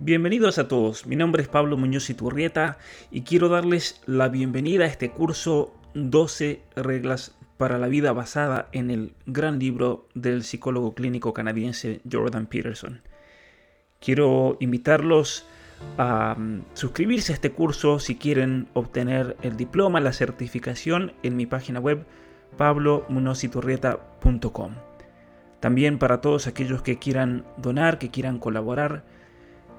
Bienvenidos a todos, mi nombre es Pablo Muñoz Iturrieta y quiero darles la bienvenida a este curso 12 reglas para la vida basada en el gran libro del psicólogo clínico canadiense Jordan Peterson. Quiero invitarlos a mm, suscribirse a este curso si quieren obtener el diploma, la certificación en mi página web pablomunoziturrieta.com. También para todos aquellos que quieran donar, que quieran colaborar,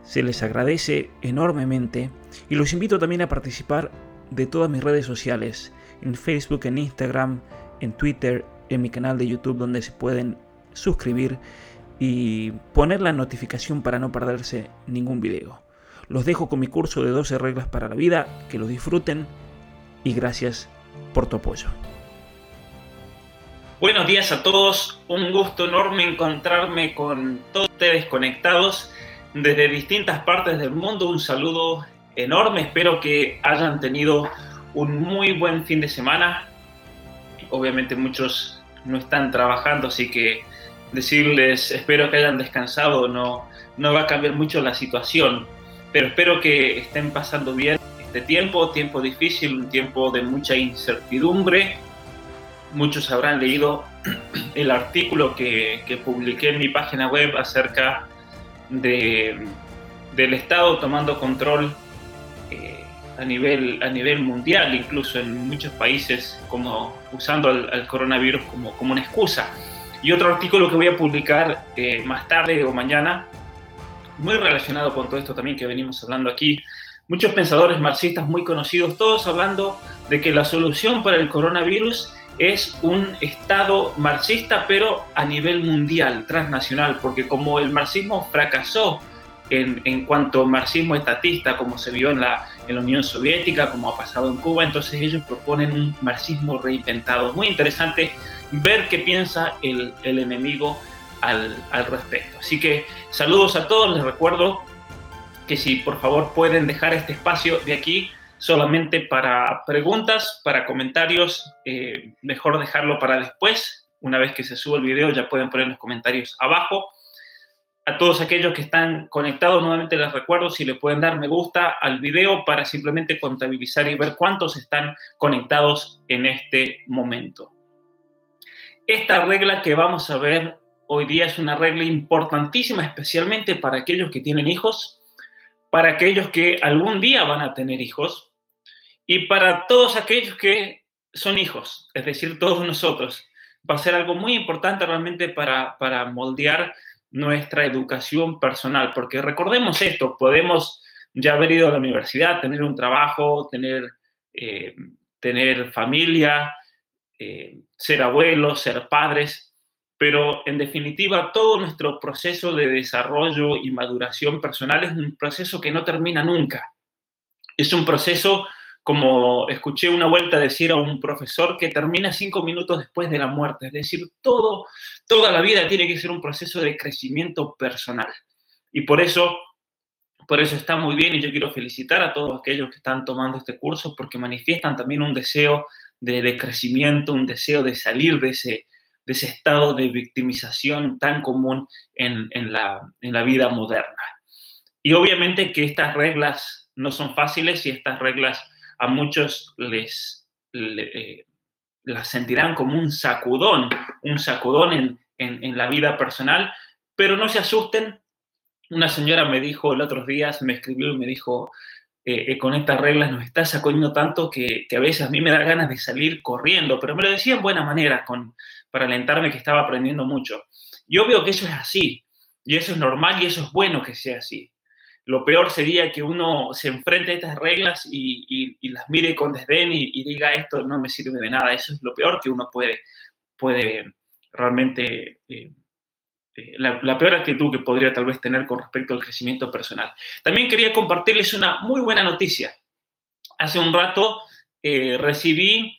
se les agradece enormemente y los invito también a participar de todas mis redes sociales, en Facebook, en Instagram, en Twitter, en mi canal de YouTube donde se pueden suscribir y poner la notificación para no perderse ningún video. Los dejo con mi curso de 12 reglas para la vida, que lo disfruten y gracias por tu apoyo. Buenos días a todos, un gusto enorme encontrarme con todos ustedes conectados desde distintas partes del mundo. Un saludo enorme, espero que hayan tenido un muy buen fin de semana. Obviamente muchos no están trabajando, así que decirles espero que hayan descansado no, no va a cambiar mucho la situación, pero espero que estén pasando bien este tiempo, tiempo difícil, un tiempo de mucha incertidumbre. Muchos habrán leído el artículo que, que publiqué en mi página web acerca de, del Estado tomando control eh, a, nivel, a nivel mundial, incluso en muchos países, como usando al, coronavirus como, como, una excusa. Y otro artículo que voy a publicar eh, más tarde o mañana, muy relacionado con todo esto también que venimos hablando aquí. Muchos pensadores marxistas muy conocidos, todos hablando de que la solución para el coronavirus es un Estado marxista, pero a nivel mundial, transnacional, porque como el marxismo fracasó en, en cuanto marxismo estatista, como se vio en la, en Unión Soviética, como ha pasado en Cuba, entonces ellos proponen un marxismo reinventado. Muy interesante ver qué piensa el, el enemigo al, al respecto. Así que saludos a todos, les recuerdo que si por favor pueden dejar este espacio de aquí solamente para preguntas, para comentarios, eh, mejor dejarlo para después. Una vez que se sube el video ya pueden poner los comentarios abajo. A todos aquellos que están conectados, nuevamente les recuerdo si le pueden dar me gusta al video para simplemente contabilizar y ver cuántos están conectados en este momento. Esta regla que vamos a ver hoy día es una regla importantísima, especialmente para aquellos que tienen hijos, para aquellos que algún día van a tener hijos, y para todos aquellos que son hijos, es decir, todos nosotros, va a ser algo muy importante realmente para, para moldear nuestra educación personal, porque recordemos esto, podemos ya haber ido a la universidad, tener un trabajo, tener, eh, tener familia, eh, ser abuelos, ser padres, pero en definitiva todo nuestro proceso de desarrollo y maduración personal es un proceso que no termina nunca. Es un proceso como escuché una vuelta decir a un profesor que termina cinco minutos después de la muerte. Es decir, todo, toda la vida tiene que ser un proceso de crecimiento personal. Y por eso, por eso está muy bien y yo quiero felicitar a todos aquellos que están tomando este curso porque manifiestan también un deseo de, crecimiento, un deseo de salir de ese, de ese estado de victimización tan común en, en, la, en la vida moderna. Y obviamente que estas reglas no son fáciles y estas reglas a muchos les, eh, las sentirán como un sacudón, un sacudón en, en, la vida personal, pero no se asusten. Una señora me dijo el otro día, me escribió y me dijo, eh, eh, con estas reglas nos está sacudiendo tanto que, que, a veces a mí me da ganas de salir corriendo, pero me lo decía en buena manera, con, para alentarme que estaba aprendiendo mucho. Yo veo que eso es así, y eso es normal y eso es bueno que sea así. Lo peor sería que uno se enfrente a estas reglas y, las mire con desdén y, diga esto no me sirve de nada. Eso es lo peor que uno puede, puede realmente, eh, eh, la, peor actitud que podría tal vez tener con respecto al crecimiento personal. También quería compartirles una muy buena noticia. Hace un rato eh, recibí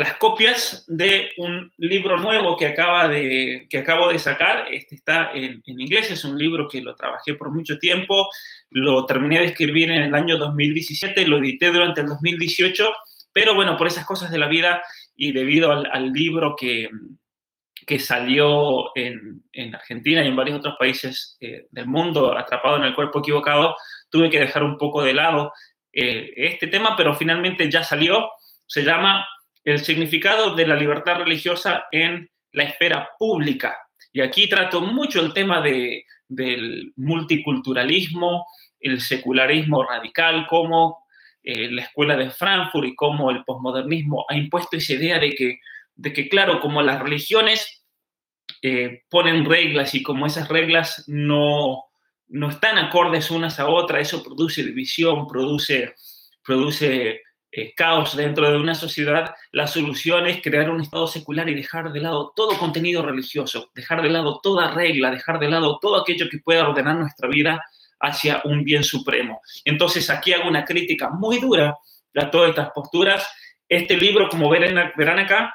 las copias de un libro nuevo que, acaba de, que acabo de sacar. Este está en, en, inglés, es un libro que lo trabajé por mucho tiempo, lo terminé de escribir en el año 2017, lo edité durante el 2018, pero bueno, por esas cosas de la vida y debido al, libro que, que salió en, Argentina y en varios otros países eh, del mundo atrapado en el cuerpo equivocado, tuve que dejar un poco de lado eh, este tema, pero finalmente ya salió. Se llama El significado de la libertad religiosa en la esfera pública. Y aquí trato mucho el tema de, del multiculturalismo, el secularismo radical, cómo eh, la escuela de Frankfurt y cómo el posmodernismo ha impuesto esa idea de que, de que claro, como las religiones eh, ponen reglas y como esas reglas no, no están acordes unas a otras, eso produce división, produce, produce eh, caos dentro de una sociedad, la solución es crear un Estado secular y dejar de lado todo contenido religioso, dejar de lado toda regla, dejar de lado todo aquello que pueda ordenar nuestra vida hacia un bien supremo. Entonces aquí hago una crítica muy dura a todas estas posturas. Este libro, como verán, acá,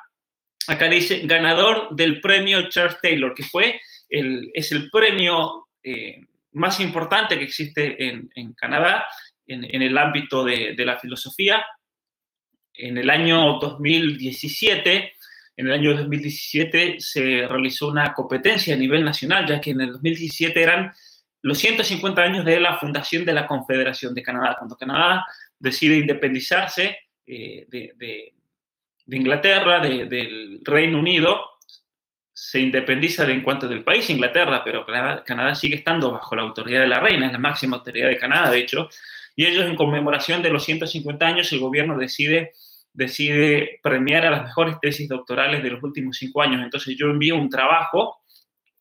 acá dice ganador del premio Charles Taylor, que fue el, es el premio eh, más importante que existe en, Canadá en, el ámbito de, de la filosofía. En el año 2017 en el año 2017 se realizó una competencia a nivel nacional, ya que en el 2017 eran los 150 años de la fundación de la Confederación de Canadá, cuando Canadá decide independizarse eh, de, Inglaterra, del Reino Unido, se independiza de, en cuanto del país Inglaterra, pero Canadá, sigue estando bajo la autoridad de la reina, es la máxima autoridad de Canadá, de hecho, y ellos en conmemoración de los 150 años, el gobierno decide, decide premiar a las mejores tesis doctorales de los últimos cinco años. Entonces yo envío un trabajo,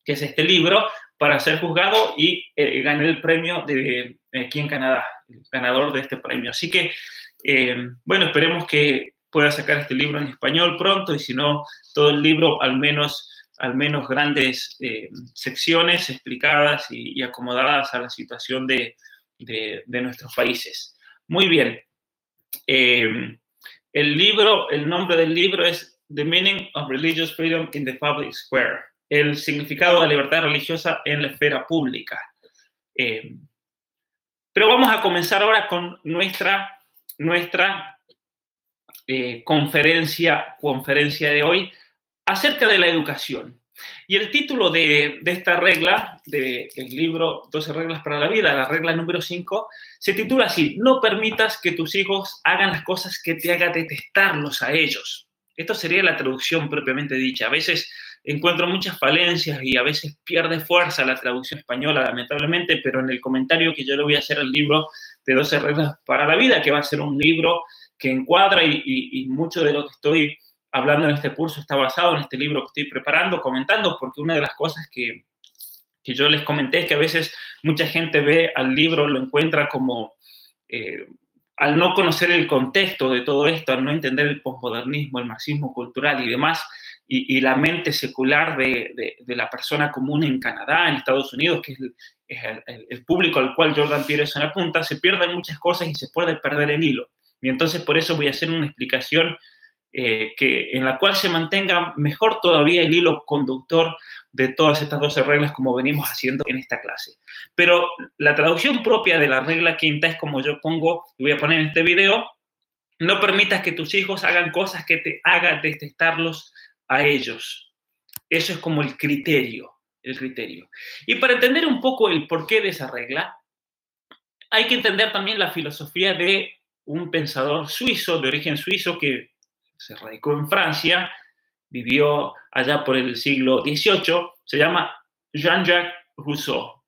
que es este libro, para ser juzgado y eh, gané el premio de, aquí en Canadá, el ganador de este premio. Así que, eh, bueno, esperemos que pueda sacar este libro en español pronto y si no, todo el libro, al menos, al menos grandes eh, secciones explicadas y, acomodadas a la situación de, de, nuestros países. Muy bien. el libro, el nombre del libro es The Meaning of Religious Freedom in the Public Square el significado de la libertad religiosa en la esfera pública. Eh, pero vamos a comenzar ahora con nuestra, nuestra eh, conferencia, conferencia de hoy acerca de la educación. Y el título de, esta regla, del libro 12 reglas para la vida, la regla número 5, se titula así, no permitas que tus hijos hagan las cosas que te hagan detestarlos a ellos. Esto sería la traducción propiamente dicha. A veces encuentro muchas falencias y a veces pierde fuerza la traducción española, lamentablemente, pero en el comentario que yo le voy a hacer al libro de 12 reglas para la vida, que va a ser un libro que encuadra y, mucho de lo que estoy hablando en este curso está basado en este libro que estoy preparando, comentando, porque una de las cosas que, que yo les comenté es que a veces mucha gente ve al libro, lo encuentra como... Eh, al no conocer el contexto de todo esto, al no entender el posmodernismo, el marxismo cultural y demás, y, la mente secular de, la persona común en Canadá, en Estados Unidos, que es el, público al cual Jordan Peterson apunta, se pierden muchas cosas y se puede perder el hilo. Y entonces por eso voy a hacer una explicación eh, que, en la cual se mantenga mejor todavía el hilo conductor de todas estas 12 reglas como venimos haciendo en esta clase. Pero la traducción propia de la regla quinta es como yo pongo, y voy a poner en este video, no permitas que tus hijos hagan cosas que te hagan detestarlos a ellos. Eso es como el criterio, el criterio. Y para entender un poco el porqué de esa regla, hay que entender también la filosofía de un pensador suizo, de origen suizo, que se radicó en Francia, vivió allá por el siglo XVIII, se llama Jean-Jacques Rousseau.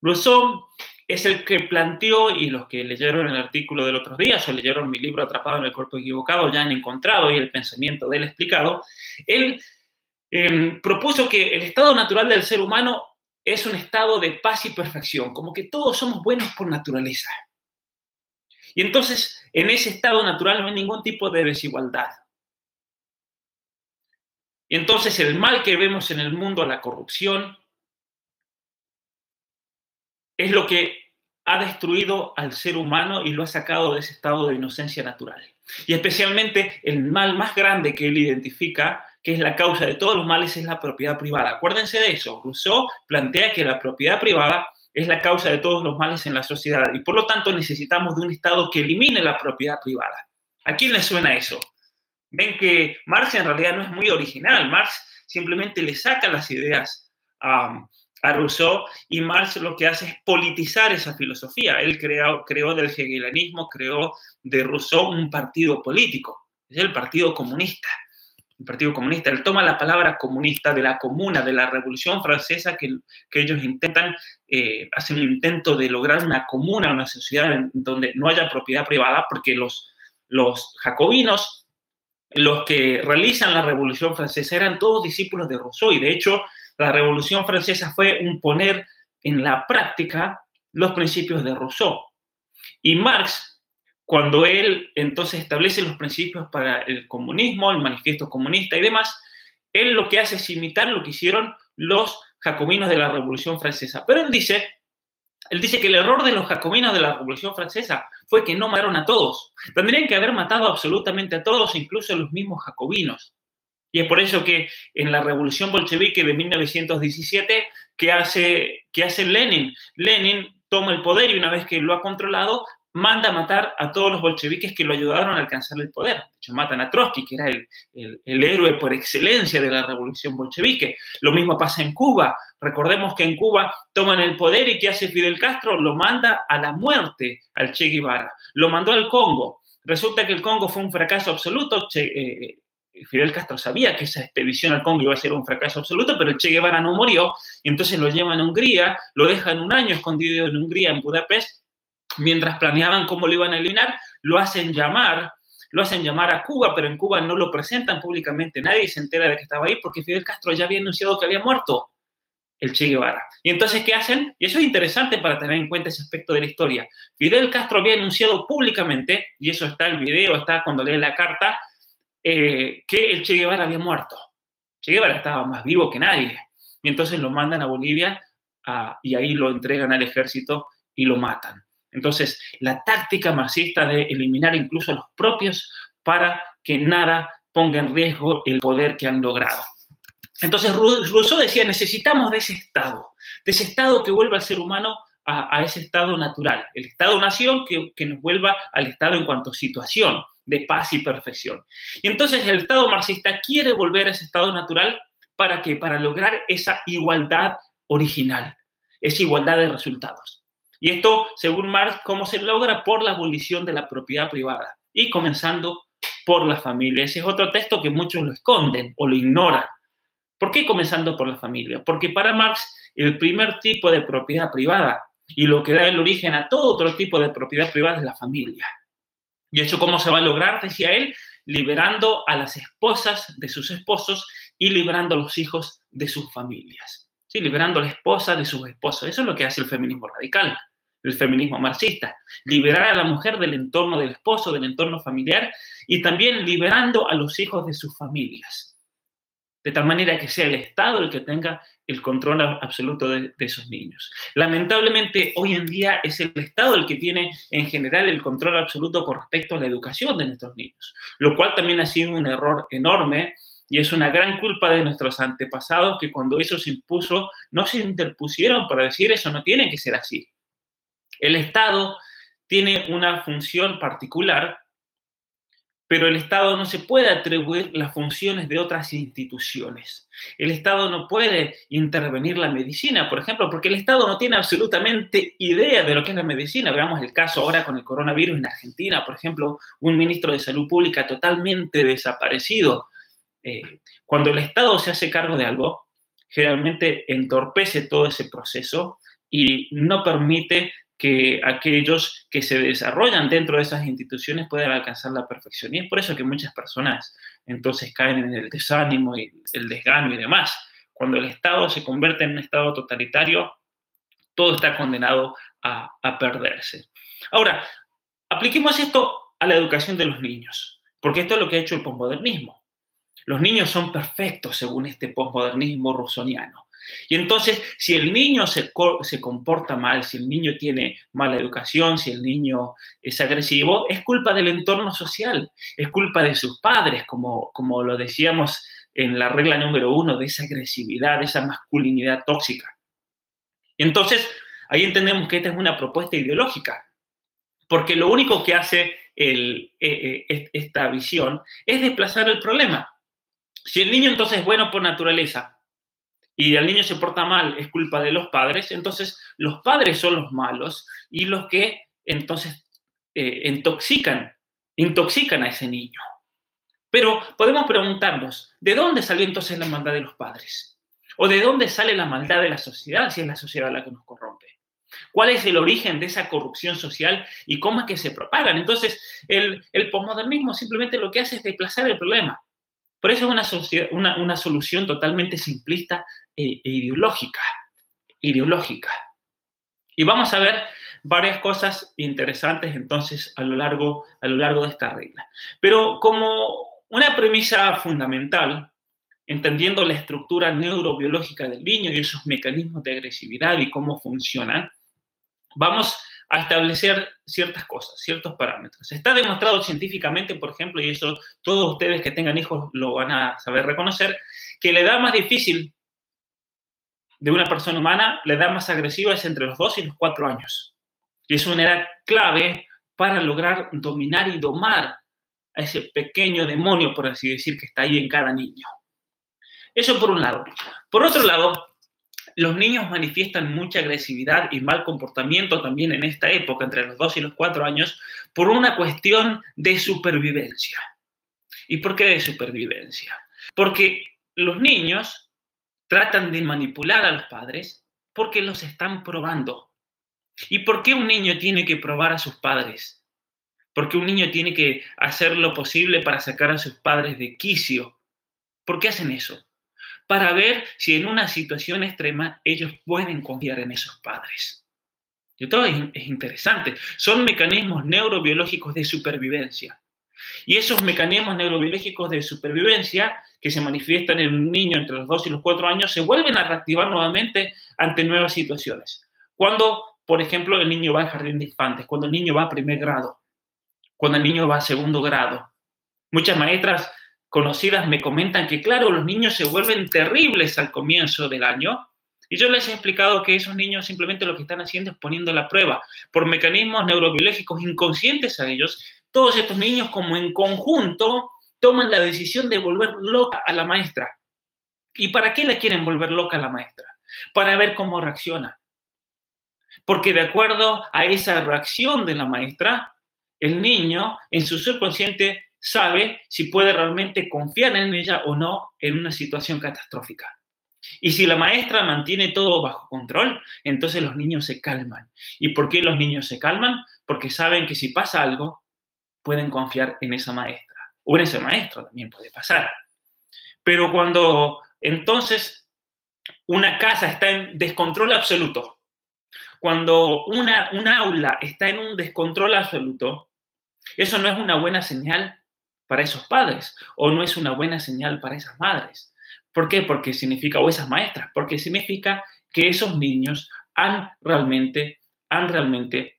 Rousseau es el que planteó, y los que leyeron el artículo del otro día o leyeron mi libro Atrapado en el cuerpo equivocado ya han encontrado y el pensamiento de él explicado, él em, propuso que el estado natural del ser humano es un estado de paz y perfección, como que todos somos buenos por naturaleza. Y entonces, en ese estado natural no hay ningún tipo de desigualdad. Y entonces el mal que vemos en el mundo, la corrupción, es lo que ha destruido al ser humano y lo ha sacado de ese estado de inocencia natural. Y especialmente el mal más grande que él identifica, que es la causa de todos los males, es la propiedad privada. Acuérdense de eso. Rousseau plantea que la propiedad privada es la causa de todos los males en la sociedad y por lo tanto necesitamos de un Estado que elimine la propiedad privada. ¿A quién le suena eso? Ven que Marx en realidad no es muy original. Marx simplemente le saca las ideas a, a Rousseau y Marx lo que hace es politizar esa filosofía. Él creó, creó del hegelianismo, creó de Rousseau un partido político, es el Partido Comunista. El Partido Comunista, él toma la palabra comunista de la comuna, de la Revolución Francesa, que, que ellos intentan, eh, hacen un intento de lograr una comuna, una sociedad en donde no haya propiedad privada, porque los, los jacobinos, los que realizan la Revolución Francesa, eran todos discípulos de Rousseau, y de hecho la Revolución Francesa fue un poner en la práctica los principios de Rousseau. Y Marx, cuando él entonces establece los principios para el comunismo, el manifiesto comunista y demás, él lo que hace es imitar lo que hicieron los jacobinos de la Revolución Francesa. Pero él dice, él dice que el error de los jacobinos de la Revolución Francesa fue que no mataron a todos. Tendrían que haber matado absolutamente a todos, incluso a los mismos jacobinos. Y es por eso que en la revolución bolchevique de 1917, ¿qué hace, qué hace Lenin? Lenin toma el poder y una vez que lo ha controlado, manda a matar a todos los bolcheviques que lo ayudaron a alcanzar el poder. De hecho, matan a Trotsky, que era el, héroe por excelencia de la revolución bolchevique. Lo mismo pasa en Cuba. Recordemos que en Cuba toman el poder y ¿qué hace Fidel Castro? Lo manda a la muerte al Che Guevara. Lo mandó al Congo. Resulta que el Congo fue un fracaso absoluto. Che, eh, Fidel Castro sabía que esa expedición al Congo iba a ser un fracaso absoluto, pero el Che Guevara no murió y entonces lo llevan a Hungría, lo dejan un año escondido en Hungría, en Budapest, mientras planeaban cómo lo iban a eliminar, lo hacen llamar, lo hacen llamar a Cuba, pero en Cuba no lo presentan públicamente, nadie se entera de que estaba ahí porque Fidel Castro ya había anunciado que había muerto el Che Guevara. Y entonces, ¿qué hacen? Y eso es interesante para tener en cuenta ese aspecto de la historia. Fidel Castro había anunciado públicamente, y eso está el video, está cuando lee la carta, eh, que el Che Guevara había muerto. Che Guevara estaba más vivo que nadie. Y entonces lo mandan a Bolivia y ahí lo entregan al ejército y lo matan. Entonces, la táctica marxista de eliminar incluso a los propios para que nada ponga en riesgo el poder que han logrado. Entonces, Rousseau decía, necesitamos de ese Estado, de ese Estado que vuelva al ser humano a, ese Estado natural, el Estado-nación que, que nos vuelva al Estado en cuanto a situación, de paz y perfección. Y entonces el Estado marxista quiere volver a ese estado natural para que para lograr esa igualdad original, esa igualdad de resultados. Y esto, según Marx, ¿cómo se logra? Por la abolición de la propiedad privada y comenzando por la familia. Ese es otro texto que muchos lo esconden o lo ignoran. ¿Por qué comenzando por la familia? Porque para Marx el primer tipo de propiedad privada y lo que da el origen a todo otro tipo de propiedad privada es la familia. ¿Y eso cómo se va a lograr? Decía él, liberando a las esposas de sus esposos y liberando a los hijos de sus familias. ¿Sí? Liberando a la esposa de sus esposos. Eso es lo que hace el feminismo radical, el feminismo marxista. Liberar a la mujer del entorno del esposo, del entorno familiar y también liberando a los hijos de sus familias de tal manera que sea el Estado el que tenga el control absoluto de, esos niños. Lamentablemente, hoy en día es el Estado el que tiene en general el control absoluto con respecto a la educación de nuestros niños, lo cual también ha sido un error enorme y es una gran culpa de nuestros antepasados que cuando eso se impuso no se interpusieron para decir eso no tiene que ser así. El Estado tiene una función particular pero el Estado no se puede atribuir las funciones de otras instituciones. El Estado no puede intervenir la medicina, por ejemplo, porque el Estado no tiene absolutamente idea de lo que es la medicina. Veamos el caso ahora con el coronavirus en Argentina, por ejemplo, un ministro de Salud Pública totalmente desaparecido. Eh, cuando el Estado se hace cargo de algo, generalmente entorpece todo ese proceso y no permite que aquellos que se desarrollan dentro de esas instituciones puedan alcanzar la perfección. Y es por eso que muchas personas entonces caen en el desánimo y el desgano y demás. Cuando el Estado se convierte en un Estado totalitario, todo está condenado a, a perderse. Ahora, apliquemos esto a la educación de los niños, porque esto es lo que ha hecho el posmodernismo. Los niños son perfectos según este posmodernismo rusoniano. Y entonces, si el niño se, se, comporta mal, si el niño tiene mala educación, si el niño es agresivo, es culpa del entorno social, es culpa de sus padres, como, como lo decíamos en la regla número uno, de esa agresividad, de esa masculinidad tóxica. Entonces, ahí entendemos que esta es una propuesta ideológica, porque lo único que hace el, eh, eh, esta visión es desplazar el problema. Si el niño entonces es bueno por naturaleza y el niño se porta mal es culpa de los padres, entonces los padres son los malos y los que entonces eh, intoxican, intoxican a ese niño. Pero podemos preguntarnos, ¿de dónde salió entonces la maldad de los padres? ¿O de dónde sale la maldad de la sociedad si es la sociedad la que nos corrompe? ¿Cuál es el origen de esa corrupción social y cómo es que se propagan? Entonces, el, el posmodernismo simplemente lo que hace es desplazar el problema. Por eso es una, una, solución totalmente simplista e, e, ideológica. Ideológica. Y vamos a ver varias cosas interesantes entonces a lo largo, a lo largo de esta regla. Pero como una premisa fundamental, entendiendo la estructura neurobiológica del niño y esos mecanismos de agresividad y cómo funcionan, vamos a establecer ciertas cosas, ciertos parámetros. Está demostrado científicamente, por ejemplo, y eso todos ustedes que tengan hijos lo van a saber reconocer, que la edad más difícil de una persona humana, la edad más agresiva es entre los 2 y los 4 años. Y es una edad clave para lograr dominar y domar a ese pequeño demonio, por así decir, que está ahí en cada niño. Eso por un lado. Por otro lado, los niños manifiestan mucha agresividad y mal comportamiento también en esta época, entre los 2 y los 4 años, por una cuestión de supervivencia. ¿Y por qué de supervivencia? Porque los niños tratan de manipular a los padres porque los están probando. ¿Y por qué un niño tiene que probar a sus padres? Porque un niño tiene que hacer lo posible para sacar a sus padres de quicio. ¿Por qué hacen eso? Para ver si en una situación extrema ellos pueden confiar en esos padres. Y todo es, interesante. Son mecanismos neurobiológicos de supervivencia. Y esos mecanismos neurobiológicos de supervivencia que se manifiestan en un niño entre los 2 y los 4 años se vuelven a reactivar nuevamente ante nuevas situaciones. Cuando, por ejemplo, el niño va al jardín de infantes, cuando el niño va a primer grado, cuando el niño va a segundo grado. Muchas maestras conocidas me comentan que, claro, los niños se vuelven terribles al comienzo del año. Y yo les he explicado que esos niños simplemente lo que están haciendo es poniendo la prueba por mecanismos neurobiológicos inconscientes a ellos. Todos estos niños como en conjunto toman la decisión de volver loca a la maestra. ¿Y para qué le quieren volver loca a la maestra? Para ver cómo reacciona. Porque de acuerdo a esa reacción de la maestra, el niño en su subconsciente sabe si puede realmente confiar en ella o no en una situación catastrófica. Y si la maestra mantiene todo bajo control, entonces los niños se calman. ¿Y por qué los niños se calman? Porque saben que si pasa algo, pueden confiar en esa maestra. O en ese maestro también puede pasar. Pero cuando entonces una casa está en descontrol absoluto, cuando una, un aula está en un descontrol absoluto, eso no es una buena señal para esos padres o no es una buena señal para esas madres. ¿Por qué? Porque significa, o esas maestras, porque significa que esos niños han realmente, han realmente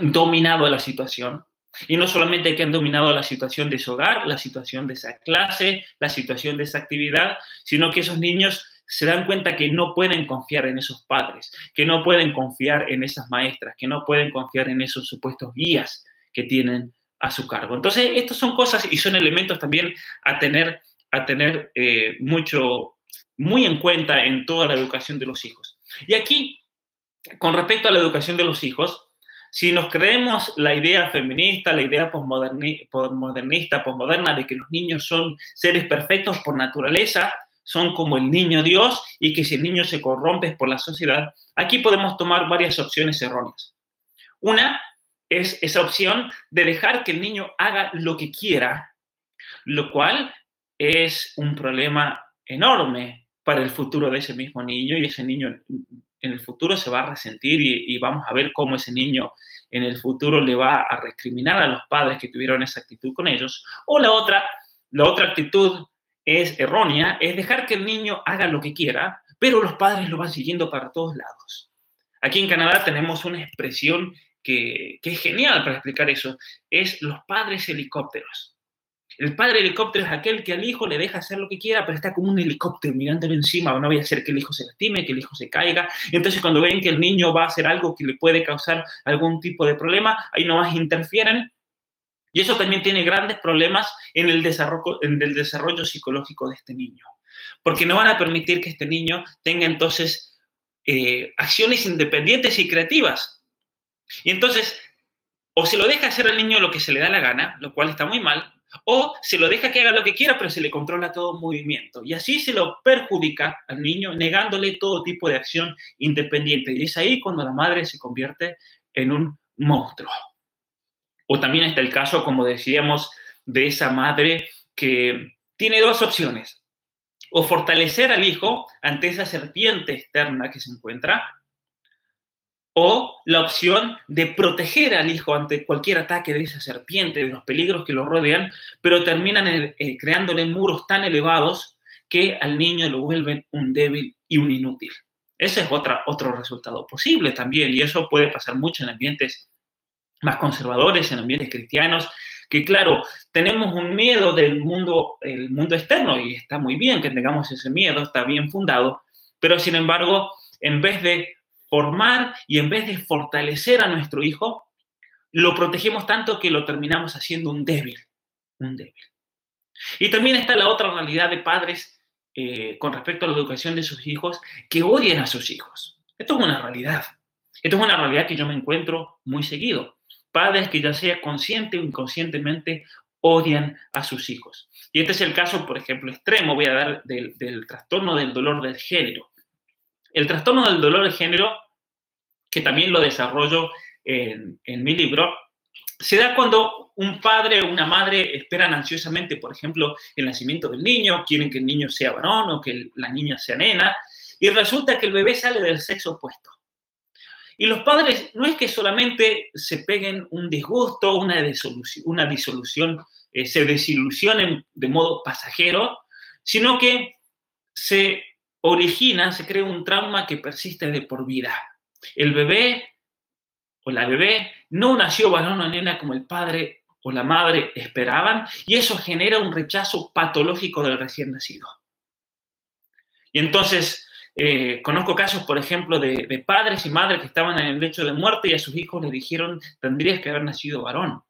dominado la situación. Y no solamente que han dominado la situación de su hogar, la situación de esa clase, la situación de esa actividad, sino que esos niños se dan cuenta que no pueden confiar en esos padres, que no pueden confiar en esas maestras, que no pueden confiar en esos supuestos guías que tienen a su cargo. Entonces, estas son cosas y son elementos también a tener, a tener eh, mucho, muy en cuenta en toda la educación de los hijos. Y aquí, con respecto a la educación de los hijos, si nos creemos la idea feminista, la idea postmodernista, postmoderna de que los niños son seres perfectos por naturaleza, son como el niño Dios y que si el niño se corrompe por la sociedad, aquí podemos tomar varias opciones erróneas. Una es esa opción de dejar que el niño haga lo que quiera, lo cual es un problema enorme para el futuro de ese mismo niño y ese niño en el futuro se va a resentir y, vamos a ver cómo ese niño en el futuro le va a recriminar a los padres que tuvieron esa actitud con ellos. O la otra, la otra actitud es errónea, es dejar que el niño haga lo que quiera, pero los padres lo van siguiendo para todos lados. Aquí en Canadá tenemos una expresión que, es genial para explicar eso, es los padres helicópteros. El padre helicóptero es aquel que al hijo le deja hacer lo que quiera, pero está como un helicóptero mirándolo encima. No voy a hacer que el hijo se lastime, que el hijo se caiga. Entonces, cuando ven que el niño va a hacer algo que le puede causar algún tipo de problema, ahí nomás interfieren Y eso también tiene grandes problemas en el desarrollo, en el desarrollo psicológico de este niño, porque no van a permitir que este niño tenga entonces eh, acciones independientes y creativas. Y entonces, o se lo deja hacer al niño lo que se le da la gana, lo cual está muy mal, o se lo deja que haga lo que quiera, pero se le controla todo movimiento. Y así se lo perjudica al niño, negándole todo tipo de acción independiente. Y es ahí cuando la madre se convierte en un monstruo. O también está el caso, como decíamos, de esa madre que tiene dos opciones. O fortalecer al hijo ante esa serpiente externa que se encuentra, o la opción de proteger al hijo ante cualquier ataque de esa serpiente, de los peligros que lo rodean, pero terminan eh, eh, creándole muros tan elevados que al niño lo vuelven un débil y un inútil. Ese es otra, otro resultado posible también, y eso puede pasar mucho en ambientes más conservadores, en ambientes cristianos, que claro, tenemos un miedo del mundo, el mundo externo, y está muy bien que tengamos ese miedo, está bien fundado, pero sin embargo, en vez de formar y en vez de fortalecer a nuestro hijo, lo protegemos tanto que lo terminamos haciendo un débil, un débil. Y también está la otra realidad de padres eh, con respecto a la educación de sus hijos que odian a sus hijos. Esto es una realidad. Esto es una realidad que yo me encuentro muy seguido. Padres que ya sea consciente o inconscientemente odian a sus hijos. Y este es el caso, por ejemplo, extremo, voy a dar del, del trastorno del dolor del género. El trastorno del dolor de género, que también lo desarrollo en, mi libro, se da cuando un padre o una madre esperan ansiosamente, por ejemplo, el nacimiento del niño, quieren que el niño sea varón o que la niña sea nena, y resulta que el bebé sale del sexo opuesto. Y los padres no es que solamente se peguen un disgusto, una disolución, una disolución eh, se desilusionen de modo pasajero, sino que se origina, se crea un trauma que persiste de por vida. El bebé o la bebé no nació varón o nena como el padre o la madre esperaban y eso genera un rechazo patológico del recién nacido. Y entonces, eh, conozco casos, por ejemplo, de, de, padres y madres que estaban en el lecho de muerte y a sus hijos le dijeron, tendrías que haber nacido varón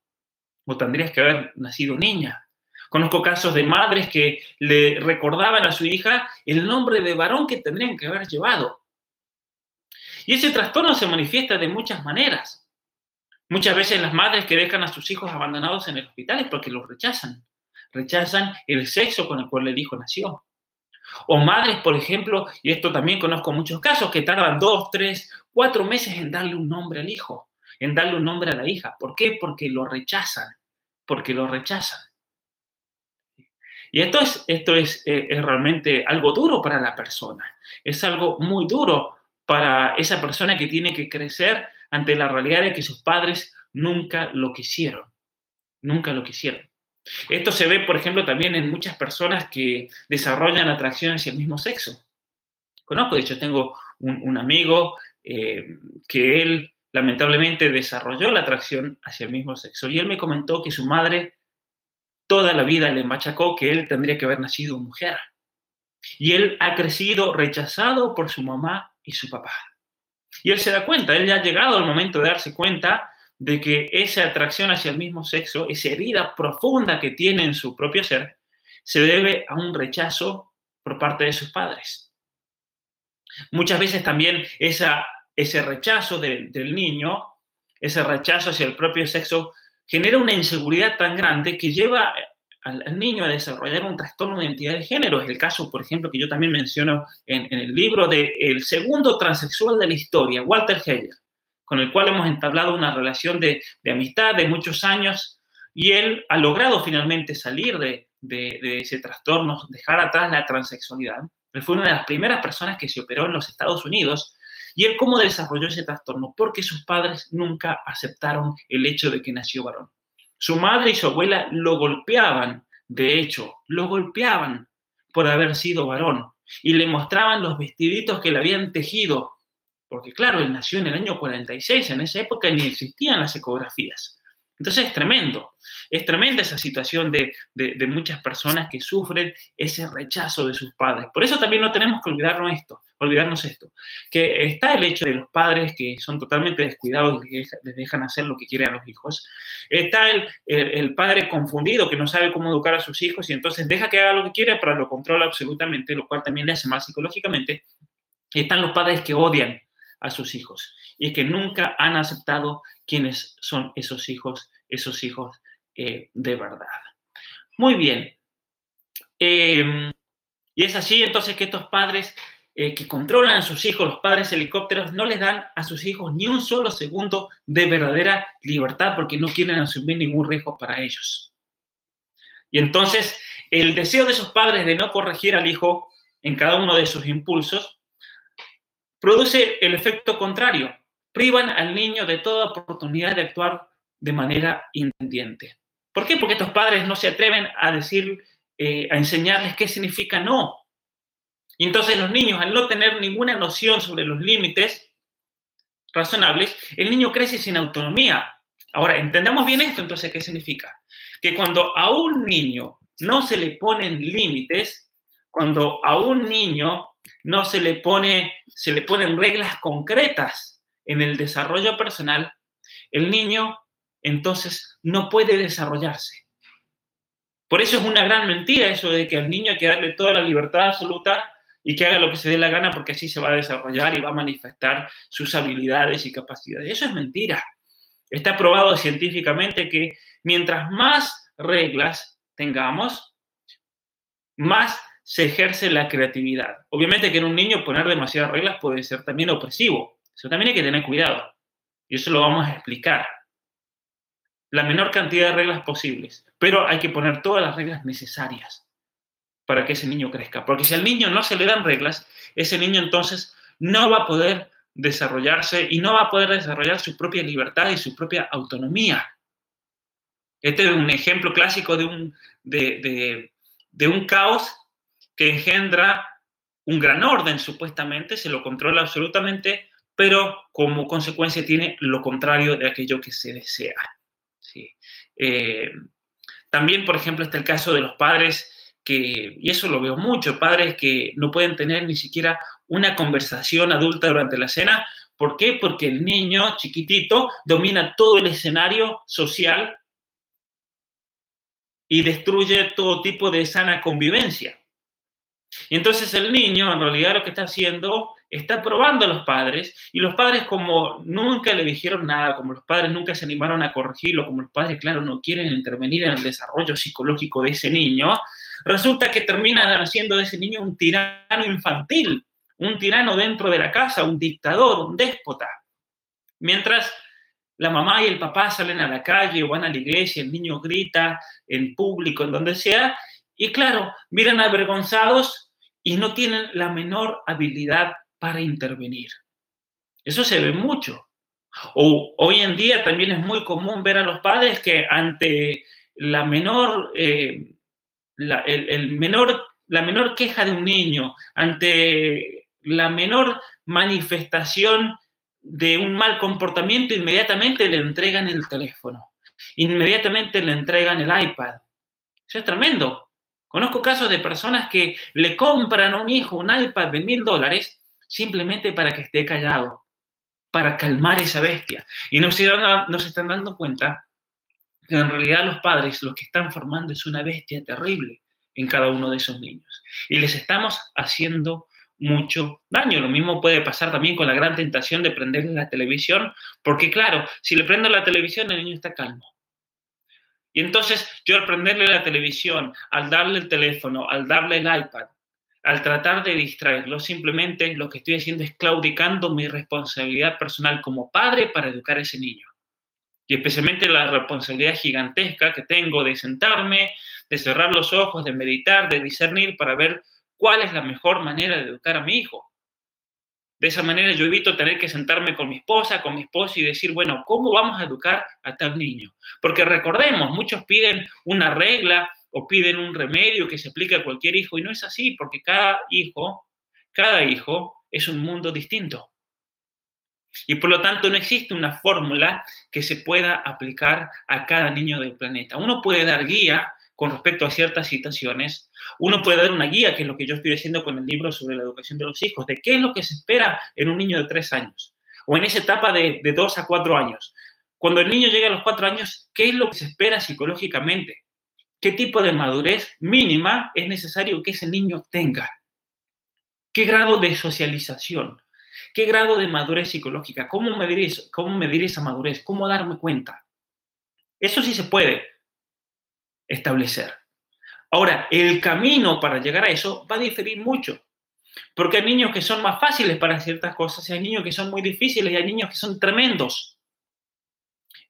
o tendrías que haber nacido niña. Conozco casos de madres que le recordaban a su hija el nombre de varón que tendrían que haber llevado. Y ese trastorno se manifiesta de muchas maneras. Muchas veces las madres que dejan a sus hijos abandonados en el hospital es porque los rechazan. Rechazan el sexo con el cual el hijo nació. O madres, por ejemplo, y esto también conozco muchos casos, que tardan dos, tres, cuatro meses en darle un nombre al hijo, en darle un nombre a la hija. ¿Por qué? Porque lo rechazan, porque lo rechazan. Y esto es, esto es, eh, es realmente algo duro para la persona. Es algo muy duro para esa persona que tiene que crecer ante la realidad de que sus padres nunca lo quisieron. Nunca lo quisieron. Esto se ve, por ejemplo, también en muchas personas que desarrollan atracción hacia el mismo sexo. Conozco, de hecho, tengo un, amigo eh, que él lamentablemente desarrolló la atracción hacia el mismo sexo y él me comentó que su madre toda la vida le machacó que él tendría que haber nacido mujer. Y él ha crecido rechazado por su mamá y su papá. Y él se da cuenta, él ya ha llegado al momento de darse cuenta de que esa atracción hacia el mismo sexo, esa herida profunda que tiene en su propio ser, se debe a un rechazo por parte de sus padres. Muchas veces también esa, ese rechazo del niño, ese rechazo hacia el propio sexo, genera una inseguridad tan grande que lleva al, niño a desarrollar un trastorno de identidad de género. Es el caso, por ejemplo, que yo también menciono en, el libro el segundo transexual de la historia, Walter Heller, con el cual hemos entablado una relación de, amistad de muchos años y él ha logrado finalmente salir de, de, ese trastorno, dejar atrás la transexualidad. Él fue una de las primeras personas que se operó en los Estados Unidos ¿Y él cómo desarrolló ese trastorno? Porque sus padres nunca aceptaron el hecho de que nació varón. Su madre y su abuela lo golpeaban, de hecho, lo golpeaban por haber sido varón y le mostraban los vestiditos que le habían tejido, porque claro, él nació en el año 46, en esa época ni existían las ecografías. Entonces es tremendo, es tremenda esa situación de, muchas personas que sufren ese rechazo de sus padres. Por eso también no tenemos que olvidarnos esto. Olvidarnos esto, que está el hecho de los padres que son totalmente descuidados y les dejan hacer lo que quieren a los hijos, está el, el, padre confundido que no sabe cómo educar a sus hijos y entonces deja que haga lo que quiera, pero lo controla absolutamente, lo cual también le hace mal psicológicamente, están los padres que odian a sus hijos y que nunca han aceptado quiénes son esos hijos, esos hijos eh, de verdad. Muy bien. Em, y es así entonces que estos padres eh, que controlan a sus hijos, los padres helicópteros, no les dan a sus hijos ni un solo segundo de verdadera libertad porque no quieren asumir ningún riesgo para ellos. Y entonces el deseo de esos padres de no corregir al hijo en cada uno de sus impulsos produce el efecto contrario. Privan al niño de toda oportunidad de actuar de manera independiente. ¿Por qué? Porque estos padres no se atreven a decir eh, a enseñarles qué significa no. Y entonces los niños, al no tener ninguna noción sobre los límites razonables, el niño crece sin autonomía. Ahora, entendamos bien esto, entonces, ¿qué significa? Que cuando a un niño no se le ponen límites, cuando a un niño no se le pone, se le ponen reglas concretas en el desarrollo personal, el niño entonces no puede desarrollarse. Por eso es una gran mentira eso de que al niño hay que darle toda la libertad absoluta y que haga lo que se dé la gana porque así se va a desarrollar y va a manifestar sus habilidades y capacidades. Eso es mentira. Está probado científicamente que mientras más reglas tengamos, más se ejerce la creatividad. Obviamente que en un niño poner demasiadas reglas puede ser también opresivo. Eso también hay que tener cuidado. Y eso lo vamos a explicar la menor cantidad de reglas posibles, pero hay que poner todas las reglas necesarias para que ese niño crezca. Porque si al niño no se le dan reglas, ese niño entonces no va a poder desarrollarse y no va a poder desarrollar su propia libertad y su propia autonomía. Este es un ejemplo clásico de un, de, de un caos que engendra un gran orden, supuestamente, se lo controla absolutamente, pero como consecuencia tiene lo contrario de aquello que se desea. Eh, también, por ejemplo, está el caso de los padres que, y eso lo veo mucho, padres que no pueden tener ni siquiera una conversación adulta durante la cena. ¿Por qué? Porque el niño chiquitito domina todo el escenario social y destruye todo tipo de sana convivencia. Y entonces el niño en realidad lo que está haciendo está probando a los padres y los padres como nunca le dijeron nada, como los padres nunca se animaron a corregirlo, como los padres, claro, no quieren intervenir en el desarrollo psicológico de ese niño, resulta que terminan haciendo de ese niño un tirano infantil, un tirano dentro de la casa, un dictador, un déspota. Mientras la mamá y el papá salen a la calle o van a la iglesia, el niño grita en público, en donde sea, y claro, miran avergonzados y no tienen la menor habilidad para intervenir. Eso se ve mucho. O, hoy en día también es muy común ver a los padres que ante la menor, eh, la, el, menor, la menor queja de un niño, ante la menor manifestación de un mal comportamiento, inmediatamente le entregan el teléfono, inmediatamente le entregan el iPad. Eso es tremendo. Conozco casos de personas que le compran a un hijo un iPad de mil dólares simplemente para que esté callado, para calmar esa bestia. Y no se, no se están dando cuenta en realidad los padres lo que están formando es una bestia terrible en cada uno de esos niños. Y les estamos haciendo mucho daño. Lo mismo puede pasar también con la gran tentación de prenderle la televisión, porque claro, si le prendo la televisión el niño está calmo. Y entonces yo al prenderle la televisión, al darle el teléfono, al darle el iPad, al tratar de distraerlo, simplemente lo que estoy haciendo es claudicando mi responsabilidad personal como padre para educar a ese niño. Y especialmente la responsabilidad gigantesca que tengo de sentarme, de cerrar los ojos, de meditar, de discernir para ver cuál es la mejor manera de educar a mi hijo. De esa manera yo evito tener que sentarme con mi esposa, con mi esposo y decir, bueno, ¿cómo vamos a educar a tal niño? Porque recordemos, muchos piden una regla, o piden un remedio que se aplique a cualquier hijo y no es así, porque cada hijo, cada hijo es un mundo distinto. Y por lo tanto no existe una fórmula que se pueda aplicar a cada niño del planeta. Uno puede dar guía, con respecto a ciertas situaciones, uno puede dar una guía, que es lo que yo estoy haciendo con el libro sobre la educación de los hijos, de qué es lo que se espera en un niño de tres años o en esa etapa de, de dos a cuatro años. Cuando el niño llega a los cuatro años, ¿qué es lo que se espera psicológicamente? ¿Qué tipo de madurez mínima es necesario que ese niño tenga? ¿Qué grado de socialización? ¿Qué grado de madurez psicológica? ¿Cómo medir, eso? ¿Cómo medir esa madurez? ¿Cómo darme cuenta? Eso sí se puede establecer. Ahora, el camino para llegar a eso va a diferir mucho. Porque hay niños que son más fáciles para ciertas cosas y hay niños que son muy difíciles y hay niños que son tremendos.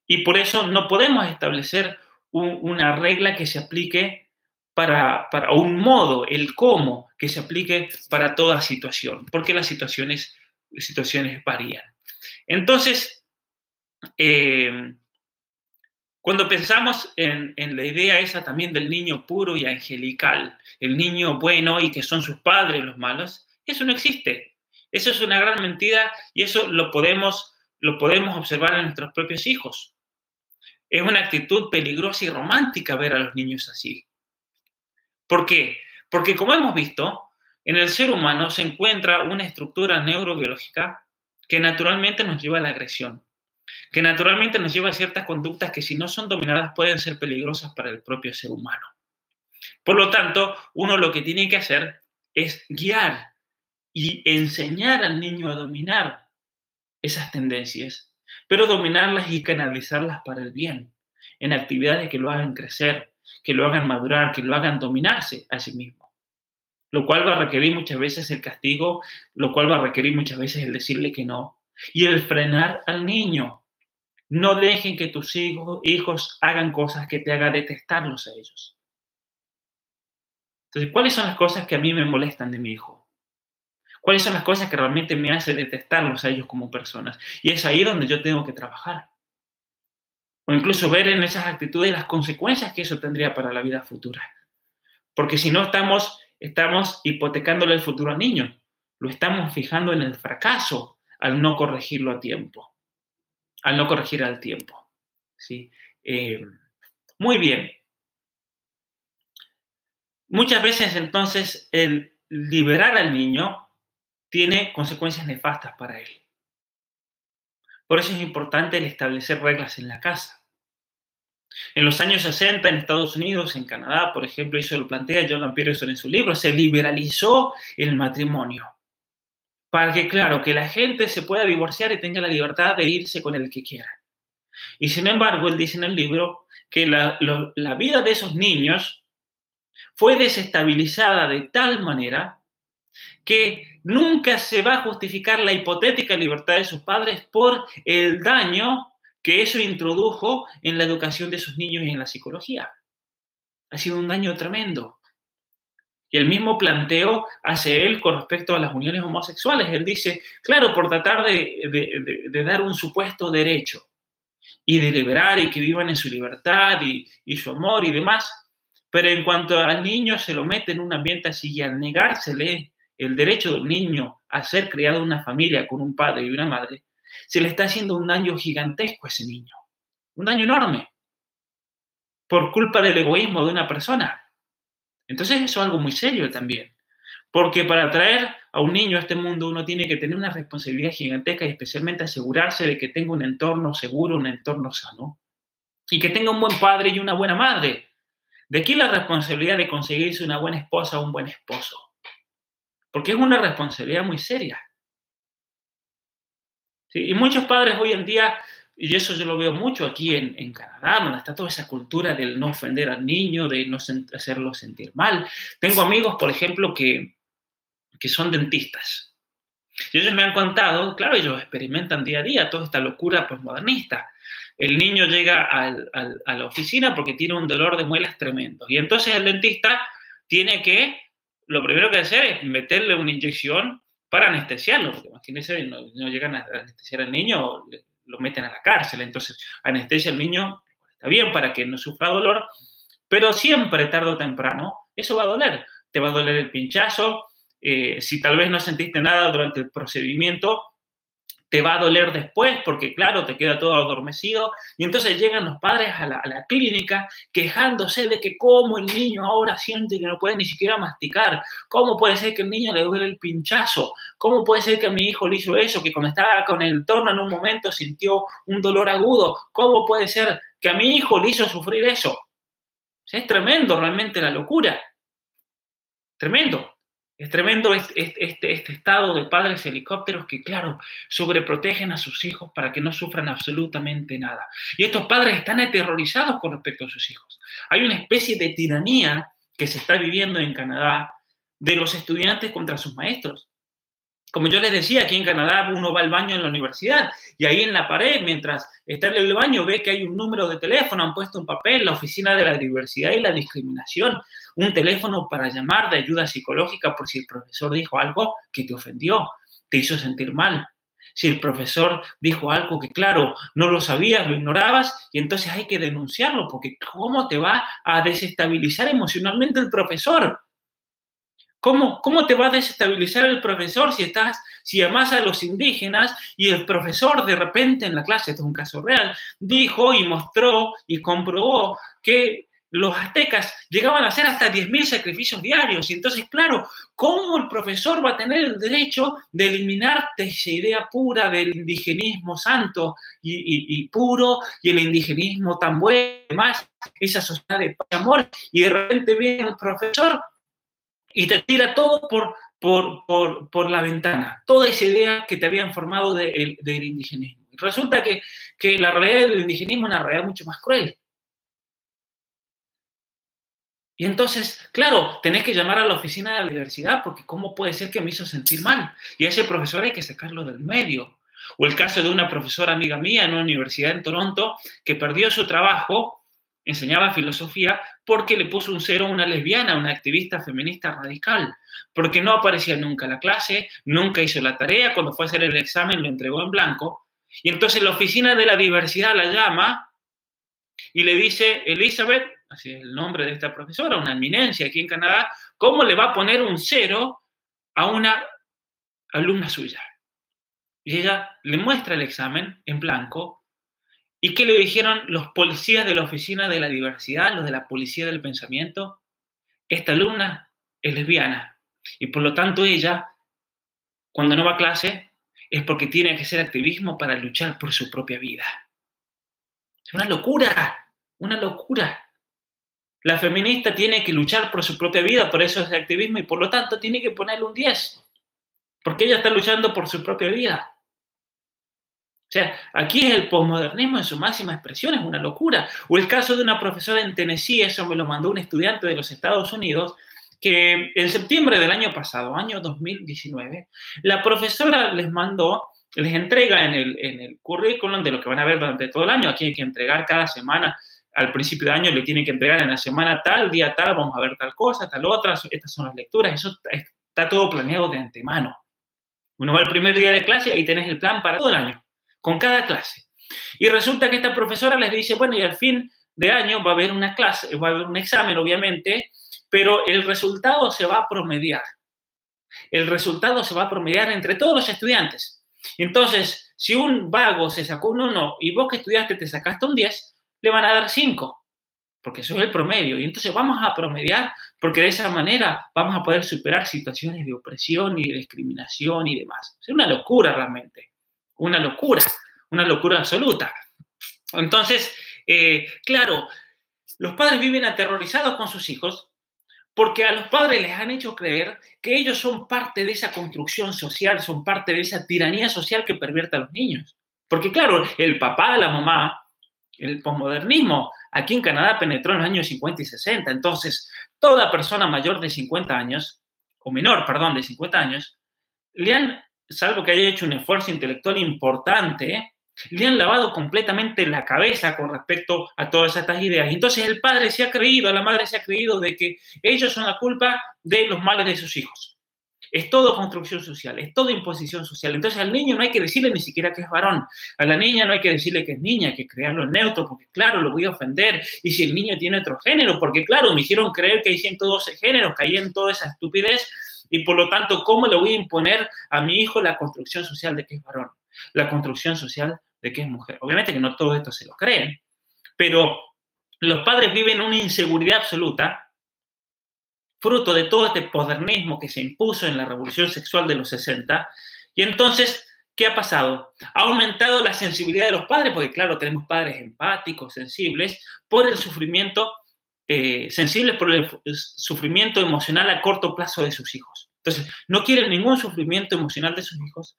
Y por eso no podemos establecer una regla que se aplique para, para un modo, el cómo que se aplique para toda situación, porque las situaciones, situaciones varían. Entonces, eh, cuando pensamos en, la idea esa también del niño puro y angelical, el niño bueno y que son sus padres los malos, eso no existe. Eso es una gran mentira y eso lo podemos, lo podemos observar en nuestros propios hijos. Es una actitud peligrosa y romántica ver a los niños así. ¿Por qué? Porque como hemos visto, en el ser humano se encuentra una estructura neurobiológica que naturalmente nos lleva a la agresión que naturalmente nos lleva a ciertas conductas que si no son dominadas pueden ser peligrosas para el propio ser humano. Por lo tanto, uno lo que tiene que hacer es guiar y enseñar al niño a dominar esas tendencias, pero dominarlas y canalizarlas para el bien, en actividades que lo hagan crecer, que lo hagan madurar, que lo hagan dominarse a sí mismo. Lo cual va a requerir muchas veces el castigo, lo cual va a requerir muchas veces el decirle que no y el frenar al niño. No dejen que tus hijos, hijos hagan cosas que te hagan detestarlos a ellos. Entonces, ¿cuáles son las cosas que a mí me molestan de mi hijo? ¿Cuáles son las cosas que realmente me hacen detestarlos a ellos como personas? Y es ahí donde yo tengo que trabajar. O incluso ver en esas actitudes las consecuencias que eso tendría para la vida futura. Porque si no estamos, estamos hipotecándole el futuro al niño, lo estamos fijando en el fracaso al no corregirlo a tiempo al no corregir al tiempo. ¿sí? Eh, muy bien. Muchas veces entonces el liberar al niño tiene consecuencias nefastas para él. Por eso es importante el establecer reglas en la casa. En los años 60 en Estados Unidos, en Canadá, por ejemplo, eso lo plantea Jordan Peterson en su libro, se liberalizó el matrimonio para que, claro, que la gente se pueda divorciar y tenga la libertad de irse con el que quiera. Y sin embargo, él dice en el libro que la, la vida de esos niños fue desestabilizada de tal manera que nunca se va a justificar la hipotética libertad de sus padres por el daño que eso introdujo en la educación de sus niños y en la psicología. Ha sido un daño tremendo. Y el mismo planteo hace él con respecto a las uniones homosexuales. Él dice, claro, por tratar de, dar un supuesto derecho y de liberar y que vivan en su libertad y, su amor y demás, pero en cuanto al niño se lo mete en un ambiente así y al negársele el derecho del niño a ser criado en una familia con un padre y una madre, se le está haciendo un daño gigantesco a ese niño, un daño enorme, por culpa del egoísmo de una persona. Entonces eso es algo muy serio también, porque para traer a un niño a este mundo uno tiene que tener una responsabilidad gigantesca y especialmente asegurarse de que tenga un entorno seguro, un entorno sano, y que tenga un buen padre y una buena madre. De aquí la responsabilidad de conseguirse una buena esposa o un buen esposo, porque es una responsabilidad muy seria. Y muchos padres hoy en día y eso yo lo veo mucho aquí en, Canadá, donde está toda esa cultura del no ofender al niño, de no hacerlo sentir mal. Tengo amigos, por ejemplo, que, que son dentistas. Y ellos me han contado, claro, ellos experimentan día a día toda esta locura postmodernista. El niño llega a la oficina porque tiene un dolor de muelas tremendo. Y entonces el dentista tiene que, lo primero que hacer es meterle una inyección para anestesiarlo, porque imagínense, no, llegan a anestesiar al niño, lo meten a la cárcel. Entonces, anestesia al niño, está bien para que no sufra dolor, pero siempre, tarde o temprano, eso va a doler. Te va a doler el pinchazo. Eh, si tal vez no sentiste nada durante el procedimiento, te va a doler después porque, claro, te queda todo adormecido. Y entonces llegan los padres a la, clínica quejándose de que cómo el niño ahora siente que no puede ni siquiera masticar, cómo puede ser que el niño le duele el pinchazo, cómo puede ser que a mi hijo le hizo eso, que cuando estaba con el entorno en un momento sintió un dolor agudo, cómo puede ser que a mi hijo le hizo sufrir eso. Es tremendo realmente la locura. Tremendo. Es tremendo este, este, este, estado de padres helicópteros que, claro, sobreprotegen a sus hijos para que no sufran absolutamente nada. Y estos padres están aterrorizados con respecto a sus hijos. Hay una especie de tiranía que se está viviendo en Canadá de los estudiantes contra sus maestros. Como yo les decía, aquí en Canadá uno va al baño en la universidad y ahí en la pared, mientras está en el baño, ve que hay un número de teléfono, han puesto un papel, la Oficina de la Diversidad y la Discriminación, un teléfono para llamar de ayuda psicológica por si el profesor dijo algo que te ofendió, te hizo sentir mal. Si el profesor dijo algo que, claro, no lo sabías, lo ignorabas, y entonces hay que denunciarlo, porque ¿cómo te va a desestabilizar emocionalmente el profesor? ¿Cómo, ¿Cómo te va a desestabilizar el profesor si estás, si amas a los indígenas y el profesor de repente en la clase, esto es un caso real, dijo y mostró y comprobó que los aztecas llegaban a hacer hasta 10.000 sacrificios diarios. Y entonces, claro, ¿cómo el profesor va a tener el derecho de eliminarte esa idea pura del indigenismo santo y, y puro y el indigenismo tan bueno, más esa sociedad de amor? Y de repente viene el profesor y te tira todo por, por, por, por la ventana, toda esa idea que te habían formado del indigenismo. Resulta que, que la realidad del indigenismo es una realidad mucho más cruel. Y entonces, claro, tenés que llamar a la oficina de la universidad porque ¿cómo puede ser que me hizo sentir mal? Y a ese profesor hay que sacarlo del medio. O el caso de una profesora amiga mía en una universidad en Toronto que perdió su trabajo enseñaba filosofía porque le puso un cero a una lesbiana, una activista feminista radical, porque no aparecía nunca en la clase, nunca hizo la tarea, cuando fue a hacer el examen lo entregó en blanco, y entonces la oficina de la diversidad la llama y le dice, Elizabeth, así es el nombre de esta profesora, una eminencia aquí en Canadá, ¿cómo le va a poner un cero a una alumna suya? Y ella le muestra el examen en blanco ¿Y qué le dijeron los policías de la Oficina de la Diversidad, los de la Policía del Pensamiento? Esta alumna es lesbiana y por lo tanto ella, cuando no va a clase, es porque tiene que hacer activismo para luchar por su propia vida. Es una locura, una locura. La feminista tiene que luchar por su propia vida, por eso es activismo y por lo tanto tiene que ponerle un 10, porque ella está luchando por su propia vida. O sea, aquí el posmodernismo en su máxima expresión, es una locura. O el caso de una profesora en Tennessee, eso me lo mandó un estudiante de los Estados Unidos, que en septiembre del año pasado, año 2019, la profesora les mandó, les entrega en el, en el currículum de lo que van a ver durante todo el año, aquí hay que entregar cada semana, al principio de año le tienen que entregar en la semana tal, día tal, vamos a ver tal cosa, tal otra, estas son las lecturas, eso está todo planeado de antemano. Uno va al primer día de clase y tenés el plan para todo el año con cada clase. Y resulta que esta profesora les dice, bueno, y al fin de año va a haber una clase, va a haber un examen, obviamente, pero el resultado se va a promediar. El resultado se va a promediar entre todos los estudiantes. Entonces, si un vago se sacó un 1 y vos que estudiaste te sacaste un 10, le van a dar 5, porque eso es el promedio. Y entonces vamos a promediar, porque de esa manera vamos a poder superar situaciones de opresión y de discriminación y demás. Es una locura realmente una locura, una locura absoluta. Entonces, eh, claro, los padres viven aterrorizados con sus hijos porque a los padres les han hecho creer que ellos son parte de esa construcción social, son parte de esa tiranía social que pervierte a los niños. Porque claro, el papá, la mamá, el posmodernismo aquí en Canadá penetró en los años 50 y 60. Entonces, toda persona mayor de 50 años, o menor, perdón, de 50 años, le han salvo que haya hecho un esfuerzo intelectual importante, le han lavado completamente la cabeza con respecto a todas estas ideas. Entonces el padre se ha creído, la madre se ha creído de que ellos son la culpa de los males de sus hijos. Es todo construcción social, es todo imposición social. Entonces al niño no hay que decirle ni siquiera que es varón. A la niña no hay que decirle que es niña, hay que crearlo neutro, porque claro, lo voy a ofender. Y si el niño tiene otro género, porque claro, me hicieron creer que hay 112 géneros, caí en toda esa estupidez y por lo tanto, ¿cómo le voy a imponer a mi hijo la construcción social de que es varón? la construcción social de que es mujer. Obviamente que no todo esto se lo creen, pero los padres viven una inseguridad absoluta, fruto de todo este modernismo que se impuso en la revolución sexual de los 60, y entonces ¿Qué ha pasado? Ha aumentado la sensibilidad de los padres, porque claro, tenemos padres empáticos, sensibles, por el sufrimiento, eh, sensibles por el sufrimiento emocional a corto plazo de sus hijos. Entonces, no quieren ningún sufrimiento emocional de sus hijos,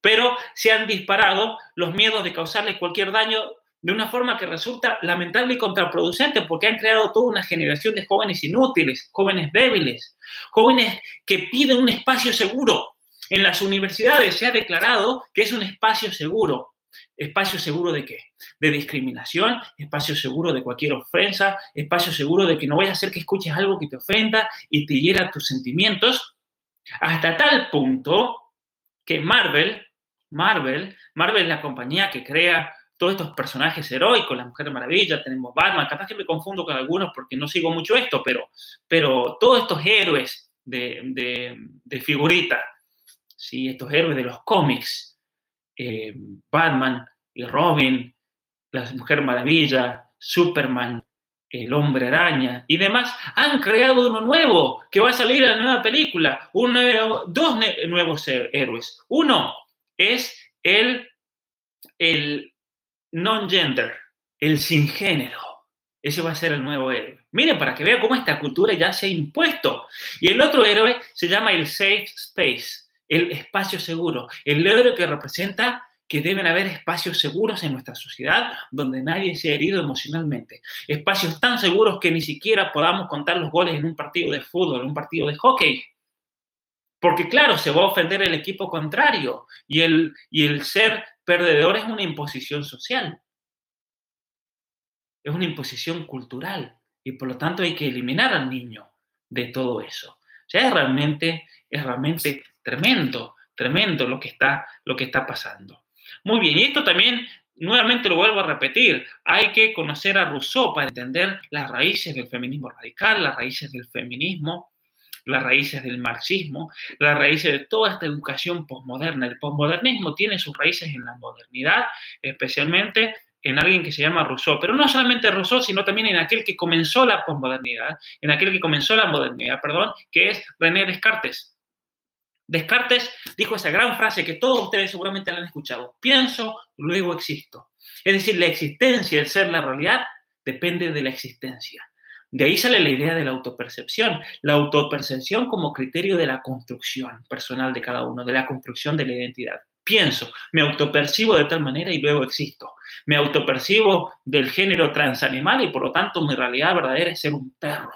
pero se han disparado los miedos de causarles cualquier daño de una forma que resulta lamentable y contraproducente, porque han creado toda una generación de jóvenes inútiles, jóvenes débiles, jóvenes que piden un espacio seguro, en las universidades se ha declarado que es un espacio seguro. ¿Espacio seguro de qué? De discriminación, espacio seguro de cualquier ofensa, espacio seguro de que no vaya a ser que escuches algo que te ofenda y te hiera tus sentimientos, hasta tal punto que Marvel, Marvel, Marvel es la compañía que crea todos estos personajes heroicos, la Mujer Maravilla, tenemos Batman, capaz que me confundo con algunos porque no sigo mucho esto, pero, pero todos estos héroes de, de, figuritas ¿sí? estos héroes de los cómics, eh, Batman y Robin, la Mujer Maravilla, Superman, el Hombre Araña y demás, han creado uno nuevo que va a salir en la nueva película, un dos nuevos héroes. Uno es el, el non-gender, el sin género. Ese va a ser el nuevo héroe. Miren, para que vean cómo esta cultura ya se ha impuesto. Y el otro héroe se llama el Safe Space el espacio seguro, el logro que representa que deben haber espacios seguros en nuestra sociedad donde nadie sea herido emocionalmente. Espacios tan seguros que ni siquiera podamos contar los goles en un partido de fútbol, en un partido de hockey. Porque claro, se va a ofender el equipo contrario y el, y el ser perdedor es una imposición social. Es una imposición cultural y por lo tanto hay que eliminar al niño de todo eso. O sea, es realmente, es realmente Tremendo, tremendo lo que está, lo que está pasando. Muy bien, y esto también, nuevamente lo vuelvo a repetir, hay que conocer a Rousseau para entender las raíces del feminismo radical, las raíces del feminismo, las raíces del marxismo, las raíces de toda esta educación posmoderna. El posmodernismo tiene sus raíces en la modernidad, especialmente en alguien que se llama Rousseau, pero no solamente Rousseau, sino también en aquel que comenzó la posmodernidad, en aquel que comenzó la modernidad, perdón, que es René Descartes. Descartes dijo esa gran frase que todos ustedes seguramente la han escuchado. Pienso, luego existo. Es decir, la existencia, el ser, la realidad, depende de la existencia. De ahí sale la idea de la autopercepción. La autopercepción como criterio de la construcción personal de cada uno, de la construcción de la identidad. Pienso, me autopercibo de tal manera y luego existo. Me autopercibo del género transanimal y por lo tanto mi realidad verdadera es ser un perro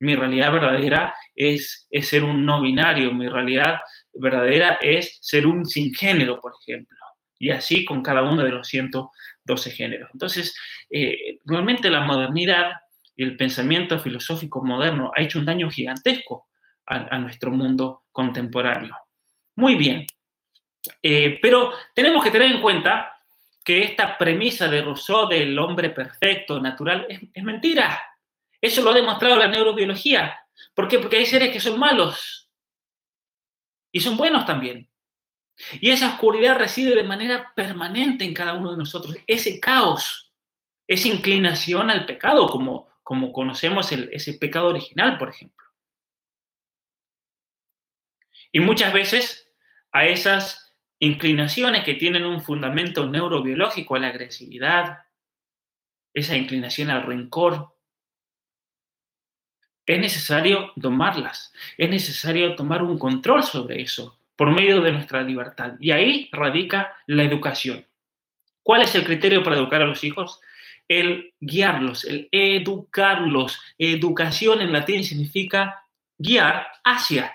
mi realidad verdadera es, ser un no binario, mi realidad verdadera es ser un sin género, por ejemplo. Y así con cada uno de los 112 géneros. Entonces, eh, realmente la modernidad el pensamiento filosófico moderno ha hecho un daño gigantesco a, nuestro mundo contemporáneo. Muy bien. Eh, pero tenemos que tener en cuenta que esta premisa de Rousseau del hombre perfecto, natural, es mentira. Eso lo ha demostrado la neurobiología. ¿Por qué? Porque hay seres que son malos y son buenos también. Y esa oscuridad reside de manera permanente en cada uno de nosotros. Ese caos, esa inclinación al pecado, como, como conocemos ese pecado original, por ejemplo. Y muchas veces a esas inclinaciones que tienen un fundamento neurobiológico, a la agresividad, esa inclinación al rencor, es necesario domarlas, es necesario tomar un control sobre eso por medio de nuestra libertad. Y ahí radica la educación. ¿Cuál es el criterio para educar a los hijos? El guiarlos, el educarlos. Educación en latín significa guiar hacia.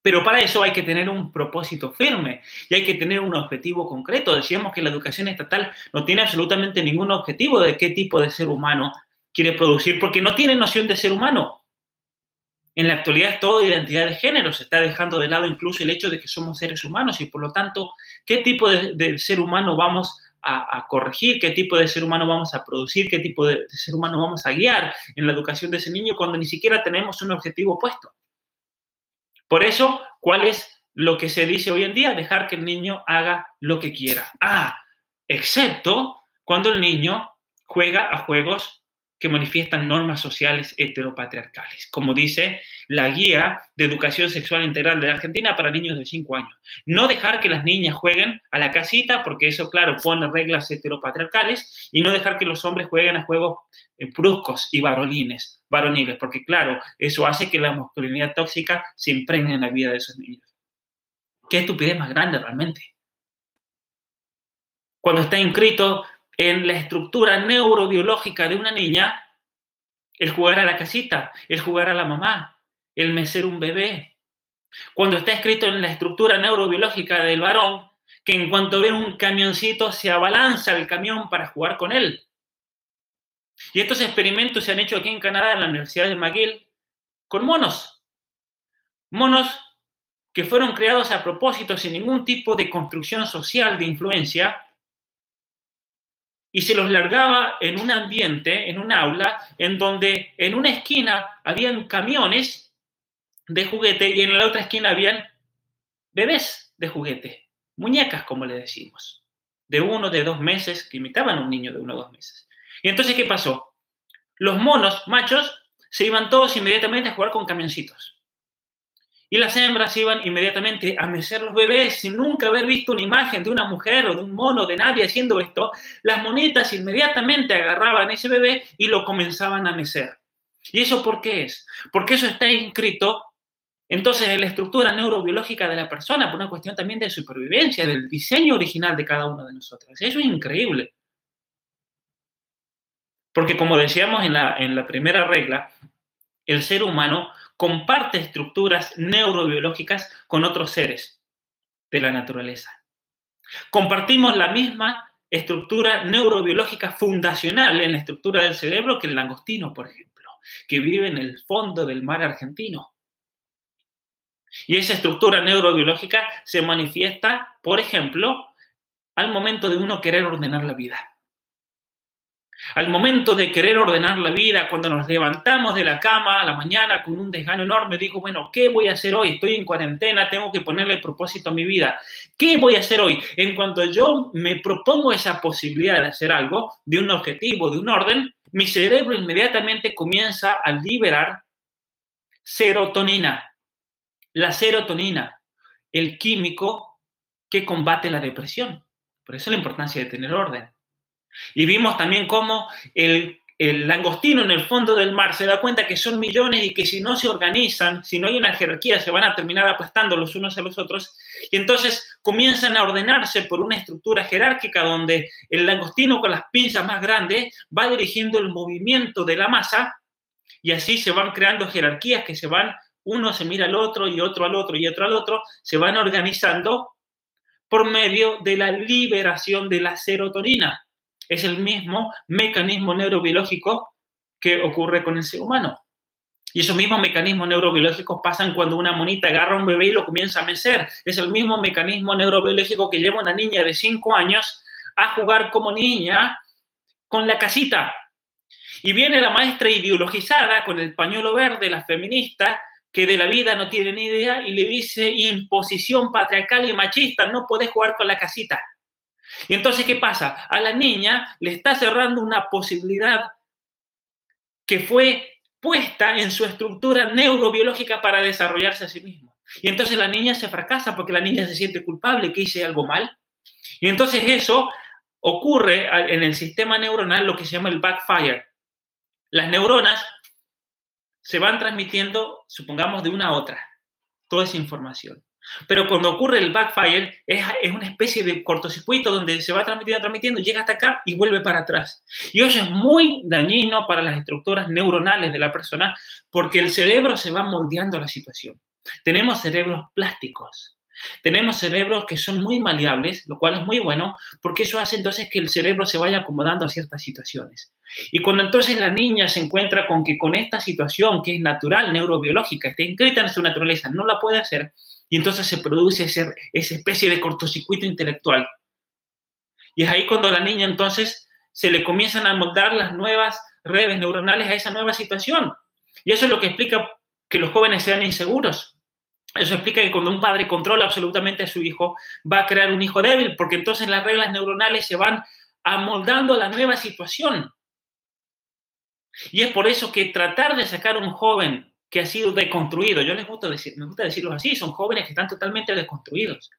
Pero para eso hay que tener un propósito firme y hay que tener un objetivo concreto. Decíamos que la educación estatal no tiene absolutamente ningún objetivo de qué tipo de ser humano quiere producir, porque no tiene noción de ser humano. En la actualidad es todo identidad de género, se está dejando de lado incluso el hecho de que somos seres humanos y por lo tanto, ¿qué tipo de, ser humano vamos a, corregir? ¿Qué tipo de ser humano vamos a producir? ¿Qué tipo de, ser humano vamos a guiar en la educación de ese niño cuando ni siquiera tenemos un objetivo puesto? Por eso, ¿cuál es lo que se dice hoy en día, dejar que el niño haga lo que quiera. Ah, excepto cuando el niño juega a juegos que manifiestan normas sociales heteropatriarcales, como dice la guía de educación sexual integral de la Argentina para niños de 5 años. No dejar que las niñas jueguen a la casita, porque eso, claro, pone reglas heteropatriarcales, y no dejar que los hombres jueguen a juegos eh, bruscos y varoniles, varoniles, porque, claro, eso hace que la masculinidad tóxica se impregne en la vida de esos niños. ¿Qué estupidez más grande realmente? Cuando está inscrito en la estructura neurobiológica de una niña el jugar a la casita, el jugar a la mamá, el mecer un bebé. Cuando está escrito en la estructura neurobiológica del varón, que en cuanto ve un camioncito se abalanza el camión para jugar con él. Y estos experimentos se han hecho aquí en Canadá, en la Universidad de McGill, con monos. Monos que fueron creados a propósito sin ningún tipo de construcción social de influencia, y se los largaba en un ambiente, en un aula, en donde en una esquina habían camiones de juguete y en la otra esquina habían bebés de juguete, muñecas como le decimos, de uno, de dos meses, que imitaban a un niño de uno o dos meses. Y entonces, ¿qué pasó? Los monos machos se iban todos inmediatamente a jugar con camioncitos. Y las hembras iban inmediatamente a mecer los bebés sin nunca haber visto una imagen de una mujer o de un mono, de nadie haciendo esto. Las monitas inmediatamente agarraban ese bebé y lo comenzaban a mecer. ¿Y eso por qué es? Porque eso está inscrito entonces en la estructura neurobiológica de la persona, por una cuestión también de supervivencia, del diseño original de cada uno de nosotros. Eso es increíble. Porque como decíamos en la, en la primera regla, el ser humano comparte estructuras neurobiológicas con otros seres de la naturaleza. Compartimos la misma estructura neurobiológica fundacional en la estructura del cerebro que el langostino, por ejemplo, que vive en el fondo del mar argentino. Y esa estructura neurobiológica se manifiesta, por ejemplo, al momento de uno querer ordenar la vida. Al momento de querer ordenar la vida, cuando nos levantamos de la cama a la mañana con un desgano enorme, digo, bueno, ¿qué voy a hacer hoy? Estoy en cuarentena, tengo que ponerle propósito a mi vida. ¿Qué voy a hacer hoy? En cuanto yo me propongo esa posibilidad de hacer algo, de un objetivo, de un orden, mi cerebro inmediatamente comienza a liberar serotonina. La serotonina, el químico que combate la depresión. Por eso la importancia de tener orden. Y vimos también cómo el, langostino en el fondo del mar se da cuenta que son millones y que si no se organizan, si no hay una jerarquía, se van a terminar aplastando los unos a los otros. Y entonces comienzan a ordenarse por una estructura jerárquica donde el langostino con las pinzas más grandes va dirigiendo el movimiento de la masa y así se van creando jerarquías que se van, uno se mira al otro y otro al otro y otro al otro, se van organizando por medio de la liberación de la serotonina es el mismo mecanismo neurobiológico que ocurre con el ser humano. Y esos mismos mecanismos neurobiológicos pasan cuando una monita agarra a un bebé y lo comienza a mecer. Es el mismo mecanismo neurobiológico que lleva una niña de 5 años a jugar como niña con la casita. Y viene la maestra ideologizada con el pañuelo verde, la feminista, que de la vida no tiene ni idea y le dice imposición patriarcal y machista, no puedes jugar con la casita. Y entonces, ¿qué pasa? A la niña le está cerrando una posibilidad que fue puesta en su estructura neurobiológica para desarrollarse a sí mismo. Y entonces la niña se fracasa porque la niña se siente culpable que hice algo mal. Y entonces eso ocurre en el sistema neuronal lo que se llama el backfire. Las neuronas se van transmitiendo, supongamos, de una a otra, toda esa información. Pero cuando ocurre el backfire, es, una especie de cortocircuito donde se va transmitiendo, transmitiendo, llega hasta acá y vuelve para atrás. Y eso es muy dañino para las estructuras neuronales de la persona porque el cerebro se va moldeando la situación. Tenemos cerebros plásticos. Tenemos cerebros que son muy maleables, lo cual es muy bueno, porque eso hace entonces que el cerebro se vaya acomodando a ciertas situaciones. Y cuando entonces la niña se encuentra con que con esta situación, que es natural, neurobiológica, está inscrita en su naturaleza, no la puede hacer, y entonces se produce esa especie de cortocircuito intelectual. Y es ahí cuando la niña entonces se le comienzan a moldar las nuevas redes neuronales a esa nueva situación. Y eso es lo que explica que los jóvenes sean inseguros. Eso explica que cuando un padre controla absolutamente a su hijo, va a crear un hijo débil, porque entonces las reglas neuronales se van amoldando a la nueva situación. Y es por eso que tratar de sacar a un joven que ha sido deconstruido, yo les gusta decir, me gusta decirlo así, son jóvenes que están totalmente desconstruidos.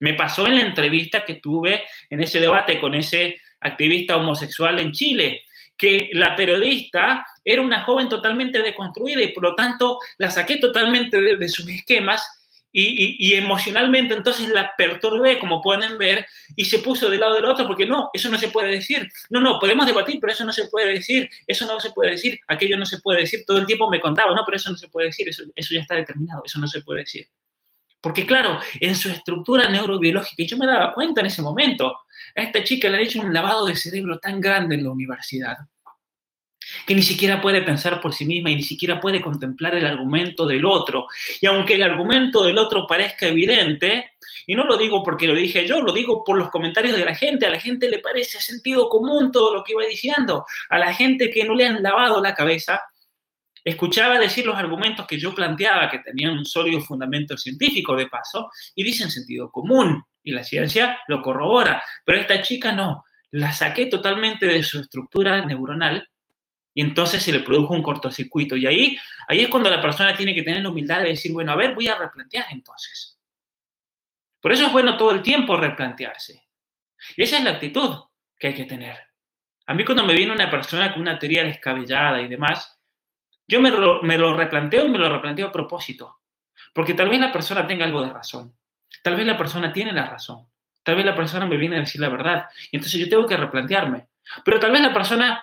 Me pasó en la entrevista que tuve en ese debate con ese activista homosexual en Chile, que la periodista era una joven totalmente deconstruida y por lo tanto la saqué totalmente de, sus esquemas y, emocionalmente entonces la perturbé, como pueden ver, y se puso del lado del otro porque no, eso no se puede decir. No, no, podemos debatir, pero eso no se puede decir, eso no se puede decir, aquello no se puede decir. Todo el tiempo me contaba, no, pero eso no se puede decir, eso, eso ya está determinado, eso no se puede decir. Porque claro, en su estructura neurobiológica, y yo me daba cuenta en ese momento, a esta chica le han hecho un lavado de cerebro tan grande en la universidad, que ni siquiera puede pensar por sí misma y ni siquiera puede contemplar el argumento del otro. Y aunque el argumento del otro parezca evidente, y no lo digo porque lo dije yo, lo digo por los comentarios de la gente, a la gente le parece sentido común todo lo que iba diciendo, a la gente que no le han lavado la cabeza, escuchaba decir los argumentos que yo planteaba, que tenían un sólido fundamento científico de paso, y dicen sentido común, y la ciencia lo corrobora, pero esta chica no, la saqué totalmente de su estructura neuronal y entonces se le produjo un cortocircuito. Y ahí, ahí es cuando la persona tiene que tener la humildad de decir, bueno, a ver, voy a replantear entonces. Por eso es bueno todo el tiempo replantearse. Y esa es la actitud que hay que tener. A mí cuando me viene una persona con una teoría descabellada y demás, yo me lo, me lo replanteo y me lo replanteo a propósito. Porque tal vez la persona tenga algo de razón. Tal vez la persona tiene la razón. Tal vez la persona me viene a decir la verdad. Y entonces yo tengo que replantearme. Pero tal vez la persona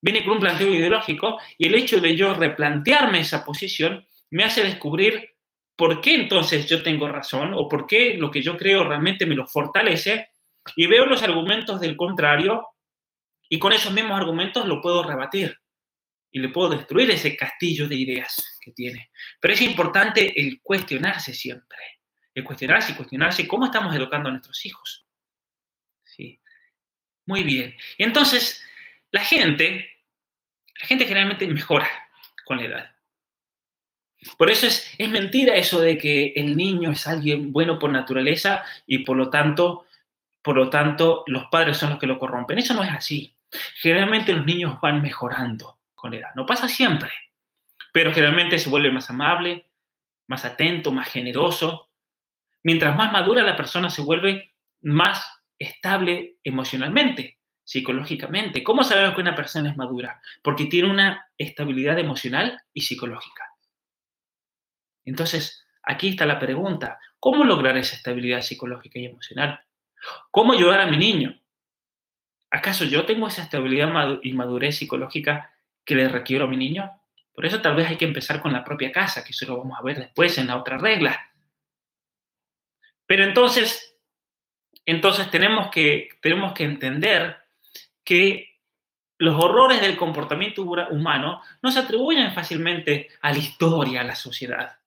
viene con un planteo ideológico y el hecho de yo replantearme esa posición me hace descubrir por qué entonces yo tengo razón o por qué lo que yo creo realmente me lo fortalece y veo los argumentos del contrario y con esos mismos argumentos lo puedo rebatir y le puedo destruir ese castillo de ideas que tiene. Pero es importante el cuestionarse siempre, el cuestionarse y cuestionarse cómo estamos educando a nuestros hijos. ¿Sí? Muy bien. Entonces, la gente, la gente generalmente mejora con la edad. Por eso es, mentira eso de que el niño es alguien bueno por naturaleza y por lo tanto, por lo tanto, los padres son los que lo corrompen. Eso no es así. Generalmente los niños van mejorando con la edad. No pasa siempre, pero generalmente se vuelve más amable, más atento, más generoso. Mientras más madura la persona se vuelve más estable emocionalmente psicológicamente. ¿Cómo sabemos que una persona es madura? Porque tiene una estabilidad emocional y psicológica. Entonces, aquí está la pregunta, ¿cómo lograr esa estabilidad psicológica y emocional? ¿Cómo ayudar a mi niño? ¿Acaso yo tengo esa estabilidad y madurez psicológica que le requiero a mi niño? Por eso tal vez hay que empezar con la propia casa, que eso lo vamos a ver después en la otra regla. Pero entonces, entonces tenemos que, tenemos que entender que los horrores del comportamiento humano no se atribuyen fácilmente a la historia, a la sociedad.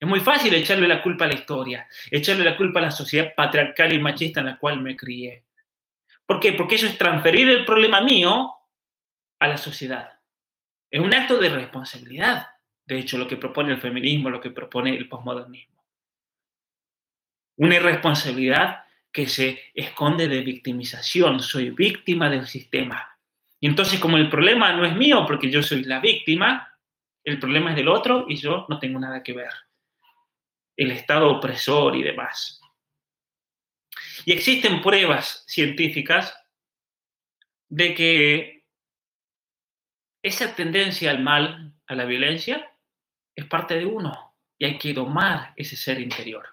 Es muy fácil echarle la culpa a la historia, echarle la culpa a la sociedad patriarcal y machista en la cual me crié. ¿Por qué? Porque eso es transferir el problema mío a la sociedad. Es un acto de responsabilidad, de hecho, lo que propone el feminismo, lo que propone el posmodernismo. Una irresponsabilidad que se esconde de victimización, soy víctima del sistema. Y entonces como el problema no es mío porque yo soy la víctima, el problema es del otro y yo no tengo nada que ver. El Estado opresor y demás. Y existen pruebas científicas de que esa tendencia al mal, a la violencia, es parte de uno y hay que domar ese ser interior.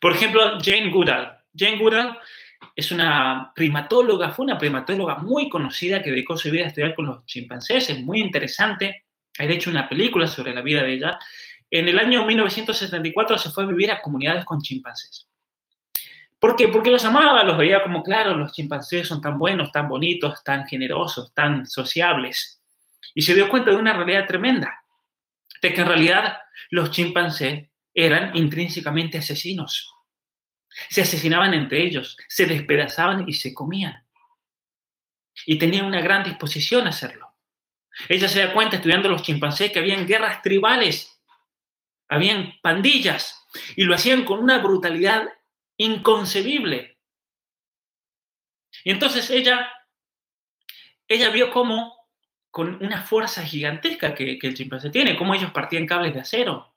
Por ejemplo, Jane Goodall, Jane Goodall es una primatóloga, fue una primatóloga muy conocida que dedicó su vida a estudiar con los chimpancés, es muy interesante. Hay de hecho una película sobre la vida de ella. En el año 1974 se fue a vivir a comunidades con chimpancés. ¿Por qué? Porque los amaba, los veía como, claro, los chimpancés son tan buenos, tan bonitos, tan generosos, tan sociables. Y se dio cuenta de una realidad tremenda, de que en realidad los chimpancés eran intrínsecamente asesinos. Se asesinaban entre ellos, se despedazaban y se comían. Y tenían una gran disposición a hacerlo. Ella se da cuenta estudiando los chimpancés que habían guerras tribales. habían pandillas y lo hacían con una brutalidad inconcebible. Y entonces ella, ella vio cómo, con una fuerza gigantesca que, el chimpancé tiene, cómo ellos partían cables de acero.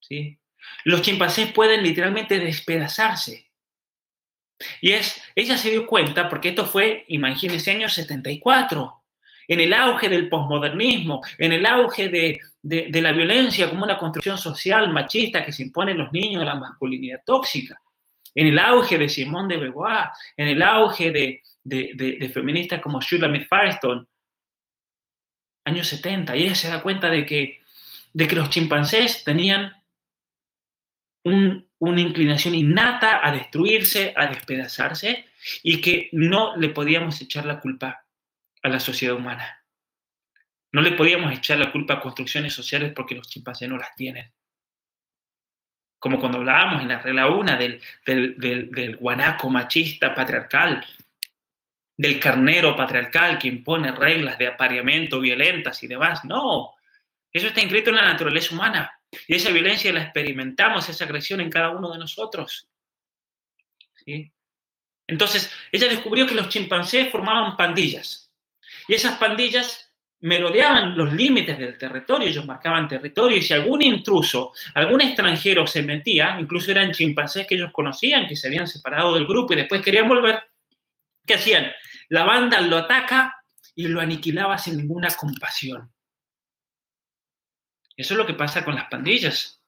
¿sí? Los chimpancés pueden literalmente despedazarse. Y es, ella se dio cuenta, porque esto fue, imagínense, año 74, en el auge del posmodernismo, en el auge de, de, la violencia como una construcción social machista que se impone en los niños, la masculinidad tóxica, en el auge de Simone de Beauvoir, en el auge de, de feministas como Shulamit Firestone, años 70, y ella se da cuenta de que, de que los chimpancés tenían una inclinación innata a destruirse, a despedazarse, y que no le podíamos echar la culpa a la sociedad humana. No le podíamos echar la culpa a construcciones sociales porque los chimpancés no las tienen. Como cuando hablábamos en la regla 1 del, del, guanaco machista patriarcal, del carnero patriarcal que impone reglas de apareamiento violentas y demás. No, eso está inscrito en la naturaleza humana. Y esa violencia la experimentamos, esa agresión en cada uno de nosotros. Entonces, ella descubrió que los chimpancés formaban pandillas. Y esas pandillas merodeaban los límites del territorio, ellos marcaban territorio y si algún intruso, algún extranjero se metía, incluso eran chimpancés que ellos conocían, que se habían separado del grupo y después querían volver, ¿qué hacían? La banda lo ataca y lo aniquilaba sin ninguna compasión. Eso es lo que pasa con las pandillas.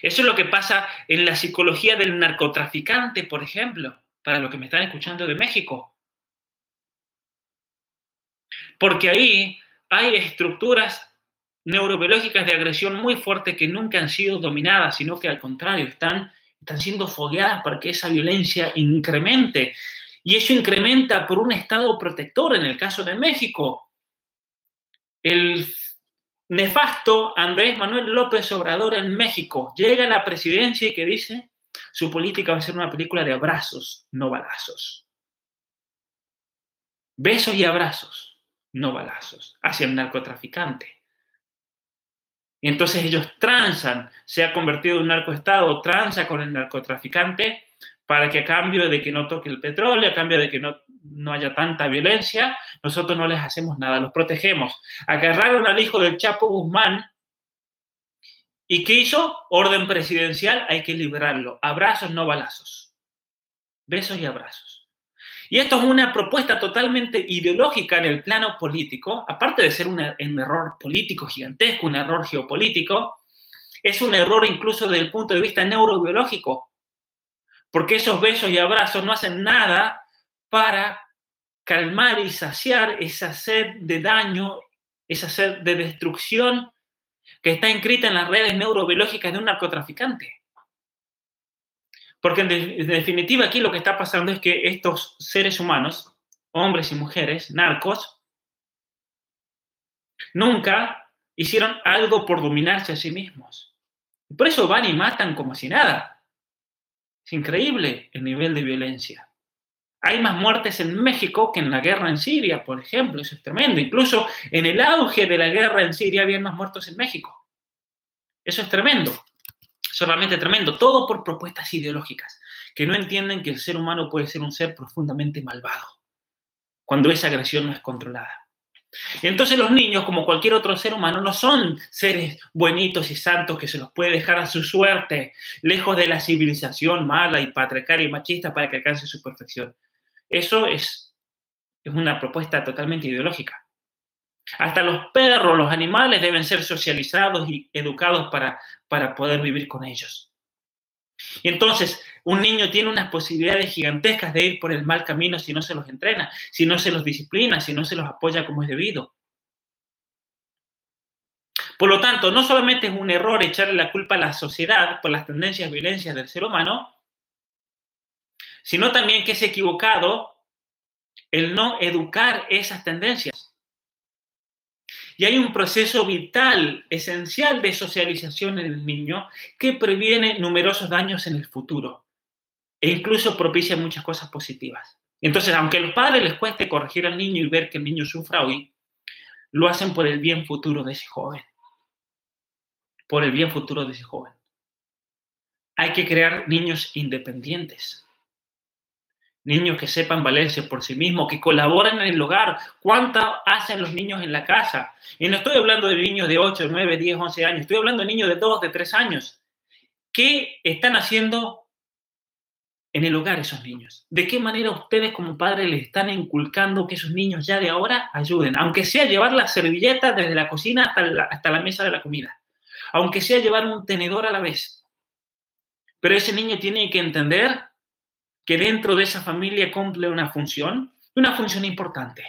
Eso es lo que pasa en la psicología del narcotraficante, por ejemplo, para los que me están escuchando de México porque ahí hay estructuras neurobiológicas de agresión muy fuertes que nunca han sido dominadas, sino que al contrario, están, están siendo fogueadas para que esa violencia incremente. Y eso incrementa por un Estado protector, en el caso de México. El nefasto Andrés Manuel López Obrador en México llega a la presidencia y que dice, su política va a ser una película de abrazos, no balazos. Besos y abrazos no balazos, hacia el narcotraficante. Y entonces ellos transan, se ha convertido en un narcoestado, transa con el narcotraficante para que a cambio de que no toque el petróleo, a cambio de que no, no haya tanta violencia, nosotros no les hacemos nada, los protegemos. Agarraron al hijo del Chapo Guzmán y ¿qué hizo? Orden presidencial, hay que liberarlo. Abrazos, no balazos. Besos y abrazos. Y esto es una propuesta totalmente ideológica en el plano político, aparte de ser un, error político gigantesco, un error geopolítico, es un error incluso desde el punto de vista neurobiológico, porque esos besos y abrazos no hacen nada para calmar y saciar esa sed de daño, esa sed de destrucción que está inscrita en las redes neurobiológicas de un narcotraficante. Porque en, definitiva aquí lo que está pasando es que estos seres humanos, hombres y mujeres, narcos, nunca hicieron algo por dominarse a sí mismos. Por eso van y matan como si nada. Es increíble el nivel de violencia. Hay más muertes en México que en la guerra en Siria, por ejemplo. Eso es tremendo. Incluso en el auge de la guerra en Siria había más muertos en México. Eso es tremendo realmente tremendo. Todo por propuestas ideológicas, que no entienden que el ser humano puede ser un ser profundamente malvado, cuando esa agresión no es controlada. Y entonces los niños, como cualquier otro ser humano, no son seres buenitos y santos que se los puede dejar a su suerte, lejos de la civilización mala y patriarcal y machista para que alcance su perfección. Eso es, es una propuesta totalmente ideológica. Hasta los perros, los animales deben ser socializados y educados para, para poder vivir con ellos. Y entonces, un niño tiene unas posibilidades gigantescas de ir por el mal camino si no se los entrena, si no se los disciplina, si no se los apoya como es debido. Por lo tanto, no solamente es un error echarle la culpa a la sociedad por las tendencias violencias del ser humano, sino también que es equivocado el no educar esas tendencias. Y hay un proceso vital, esencial de socialización en el niño que previene numerosos daños en el futuro e incluso propicia muchas cosas positivas. Entonces, aunque a los padres les cueste corregir al niño y ver que el niño sufra hoy, lo hacen por el bien futuro de ese joven. por el bien futuro de ese joven. Hay que crear niños independientes, niños que sepan valerse por sí mismos, que colaboren en el hogar. ¿Cuánto hacen los niños en la casa? Y no estoy hablando de niños de 8, 9, 10, 11 años, estoy hablando de niños de 2, de 3 años. ¿Qué están haciendo en el hogar esos niños? ¿De qué manera ustedes como padres les están inculcando que esos niños ya de ahora ayuden? Aunque sea llevar la servilleta desde la cocina hasta la, hasta la mesa de la comida. Aunque sea llevar un tenedor a la vez. Pero ese niño tiene que entender que dentro de esa familia cumple una función, una función importante.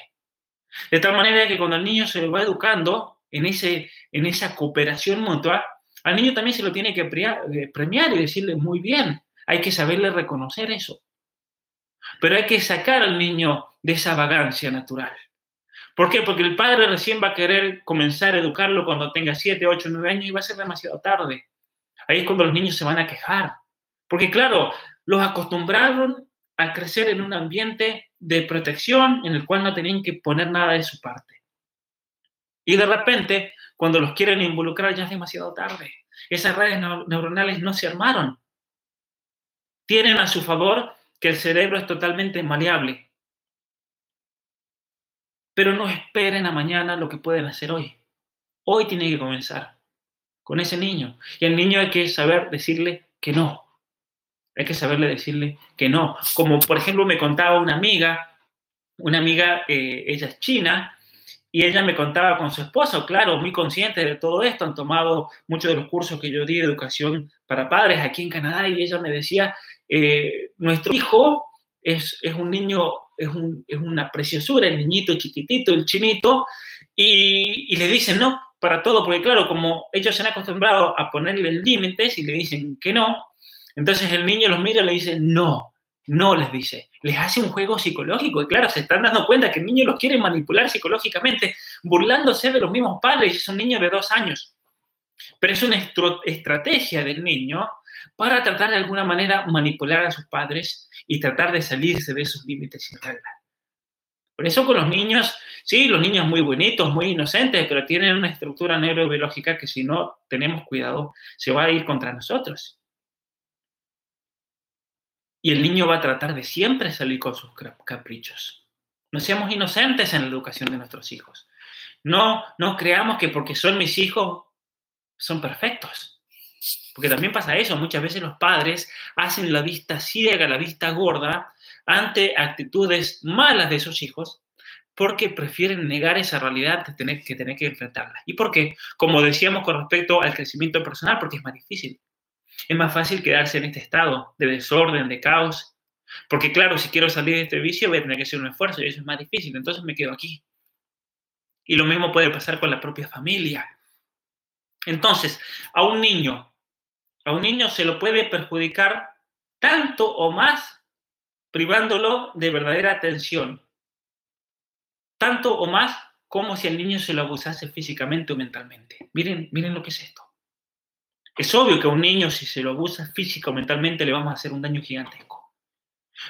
De tal manera que cuando el niño se va educando en, ese, en esa cooperación mutua, al niño también se lo tiene que eh, premiar y decirle muy bien, hay que saberle reconocer eso. Pero hay que sacar al niño de esa vagancia natural. ¿Por qué? Porque el padre recién va a querer comenzar a educarlo cuando tenga 7, 8, 9 años y va a ser demasiado tarde. Ahí es cuando los niños se van a quejar. Porque claro, los acostumbraron a crecer en un ambiente de protección en el cual no tenían que poner nada de su parte. Y de repente, cuando los quieren involucrar ya es demasiado tarde. Esas redes neuronales no se armaron tienen a su favor que el cerebro es totalmente maleable. Pero no esperen a mañana lo que pueden hacer hoy. Hoy tiene que comenzar con ese niño. Y al niño hay que saber decirle que no. Hay que saberle decirle que no. Como por ejemplo me contaba una amiga, una amiga, eh, ella es china, y ella me contaba con su esposo, claro, muy consciente de todo esto, han tomado muchos de los cursos que yo di de educación para padres aquí en Canadá, y ella me decía eh, nuestro hijo es, un niño, es, una preciosura, el niñito chiquitito, el chinito, y, le dicen no para todo, porque claro, como ellos se han acostumbrado a ponerle límites y le dicen que no, entonces el niño los mira y le dice no, no les dice, les hace un juego psicológico y claro, se están dando cuenta que el niño los quiere manipular psicológicamente, burlándose de los mismos padres, es un niño de dos años. Pero es una estrategia del niño para tratar de alguna manera manipular a sus padres y tratar de salirse de esos límites y reglas. Por eso con los niños, sí, los niños muy bonitos, muy inocentes, pero tienen una estructura neurobiológica que si no tenemos cuidado se va a ir contra nosotros. Y el niño va a tratar de siempre salir con sus caprichos. No seamos inocentes en la educación de nuestros hijos. No, no creamos que porque son mis hijos son perfectos. Porque también pasa eso, muchas veces los padres hacen la vista ciega, la vista gorda ante actitudes malas de sus hijos porque prefieren negar esa realidad de tener que tener que enfrentarla. ¿Y por qué? Como decíamos con respecto al crecimiento personal, porque es más difícil. Es más fácil quedarse en este estado de desorden, de caos. Porque claro, si quiero salir de este vicio voy a tener que hacer un esfuerzo y eso es más difícil. Entonces me quedo aquí. Y lo mismo puede pasar con la propia familia. Entonces, a un niño a un niño se lo puede perjudicar tanto o más privándolo de verdadera atención. Tanto o más como si el niño se lo abusase físicamente o mentalmente. Miren, miren lo que es esto. Es obvio que a un niño si se lo abusa físico o mentalmente le vamos a hacer un daño gigantesco.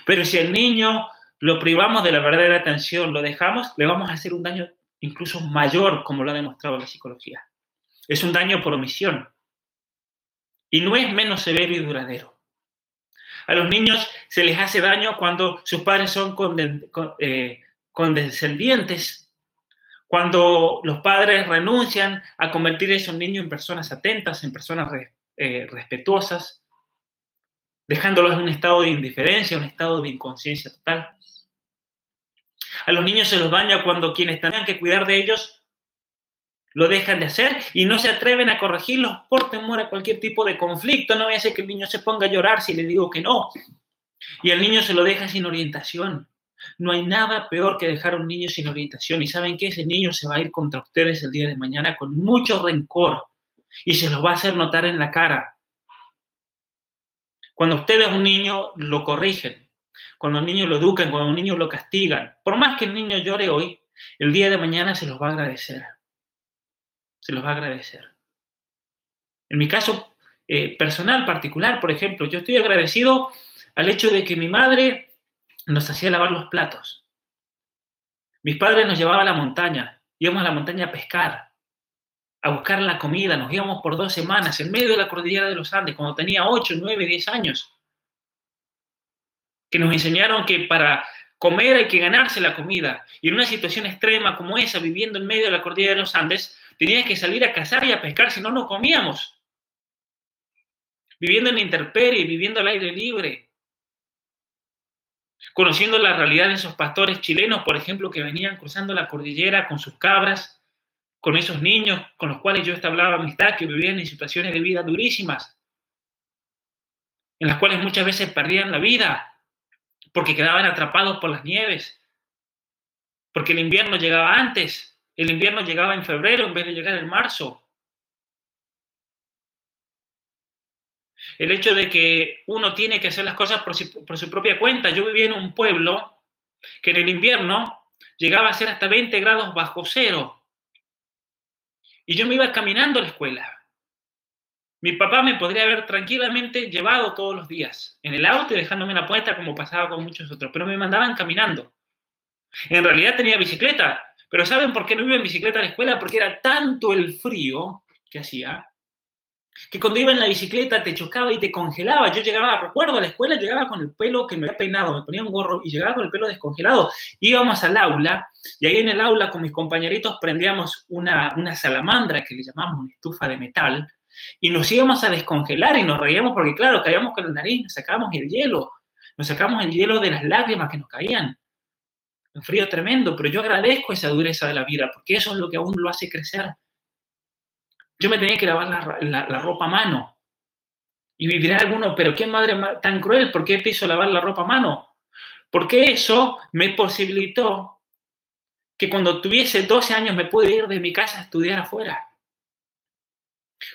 Pero si al niño lo privamos de la verdadera atención, lo dejamos, le vamos a hacer un daño incluso mayor, como lo ha demostrado la psicología. Es un daño por omisión. Y no es menos severo y duradero. A los niños se les hace daño cuando sus padres son eh, condescendientes, cuando los padres renuncian a convertir a esos niños en personas atentas, en personas eh, respetuosas, dejándolos en un estado de indiferencia, un estado de inconsciencia total. A los niños se los daña cuando quienes tenían que cuidar de ellos lo dejan de hacer y no se atreven a corregirlos por temor a cualquier tipo de conflicto. No voy a que el niño se ponga a llorar si le digo que no. Y el niño se lo deja sin orientación. No hay nada peor que dejar a un niño sin orientación. Y saben que ese niño se va a ir contra ustedes el día de mañana con mucho rencor y se los va a hacer notar en la cara. Cuando ustedes un niño lo corrigen, cuando un niño lo educan, cuando un niño lo castigan, por más que el niño llore hoy, el día de mañana se los va a agradecer se los va a agradecer. En mi caso eh, personal, particular, por ejemplo, yo estoy agradecido al hecho de que mi madre nos hacía lavar los platos. Mis padres nos llevaban a la montaña, íbamos a la montaña a pescar. a buscar la comida. Nos íbamos por dos semanas en medio de la cordillera de los Andes, cuando tenía 8, 9, 10 años. Que nos enseñaron que para comer hay que ganarse la comida. Y en una situación extrema como esa, viviendo en medio de la cordillera de los Andes, tenías que salir a cazar y a pescar, si no, no comíamos. Viviendo en la intemperie, viviendo al aire libre. Conociendo la realidad de esos pastores chilenos, por ejemplo, que venían cruzando la cordillera con sus cabras con esos niños con los cuales yo establaba amistad, que vivían en situaciones de vida durísimas, en las cuales muchas veces perdían la vida porque quedaban atrapados por las nieves, porque el invierno llegaba antes, el invierno llegaba en febrero en vez de llegar en marzo. El hecho de que uno tiene que hacer las cosas por su, propia cuenta. Yo vivía en un pueblo que en el invierno llegaba a ser hasta 20 grados bajo cero. Y yo me iba caminando a la escuela. Mi papá me podría haber tranquilamente llevado todos los días en el auto y dejándome en la puerta como pasaba con muchos otros, pero me mandaban caminando. En realidad tenía bicicleta, pero ¿saben por qué no iba en bicicleta a la escuela? Porque era tanto el frío que hacía que cuando iba en la bicicleta te chocaba y te congelaba. Yo llegaba, recuerdo, a la escuela llegaba con el pelo que me había peinado, me ponía un gorro y llegaba con el pelo descongelado. Íbamos al aula y ahí en el aula con mis compañeritos prendíamos una, una salamandra que le llamamos una estufa de metal y nos íbamos a descongelar y nos reíamos porque, claro, caíamos con la nariz, sacábamos el hielo, nos sacábamos el hielo de las lágrimas que nos caían. Un frío tremendo, pero yo agradezco esa dureza de la vida porque eso es lo que aún lo hace crecer yo me tenía que lavar la, ropa a mano. Y me dirá alguno, pero qué madre tan cruel, ¿por qué te hizo lavar la ropa a mano? Porque eso me posibilitó que cuando tuviese 12 años me pude ir de mi casa a estudiar afuera.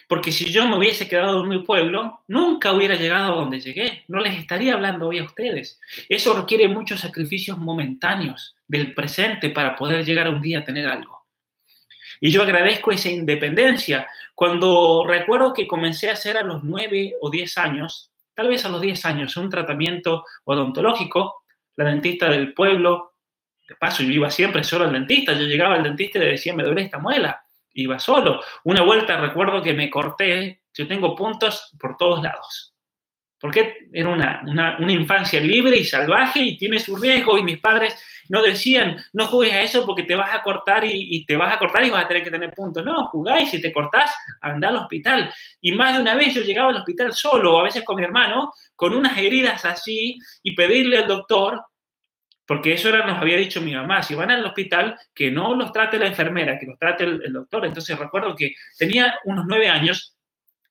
Porque si yo me hubiese quedado en mi pueblo, nunca hubiera llegado a donde llegué. No les estaría hablando hoy a ustedes. Eso requiere muchos sacrificios momentáneos del presente para poder llegar un día a tener algo. Y yo agradezco esa independencia. Cuando recuerdo que comencé a hacer a los nueve o diez años, tal vez a los diez años, un tratamiento odontológico, la dentista del pueblo, de paso yo iba siempre solo al dentista, yo llegaba al dentista y le decía, me duele esta muela, iba solo. Una vuelta recuerdo que me corté, yo tengo puntos por todos lados. Porque era una, una, una infancia libre y salvaje y tiene su riesgo y mis padres no decían, no juegues a eso porque te vas a cortar y, te vas a cortar y vas a tener que tener puntos. No, jugáis, si te cortás, anda al hospital. Y más de una vez yo llegaba al hospital solo, a veces con mi hermano, con unas heridas así, y pedirle al doctor, porque eso era, nos había dicho mi mamá, si van al hospital, que no los trate la enfermera, que los trate el, el doctor. Entonces recuerdo que tenía unos nueve años,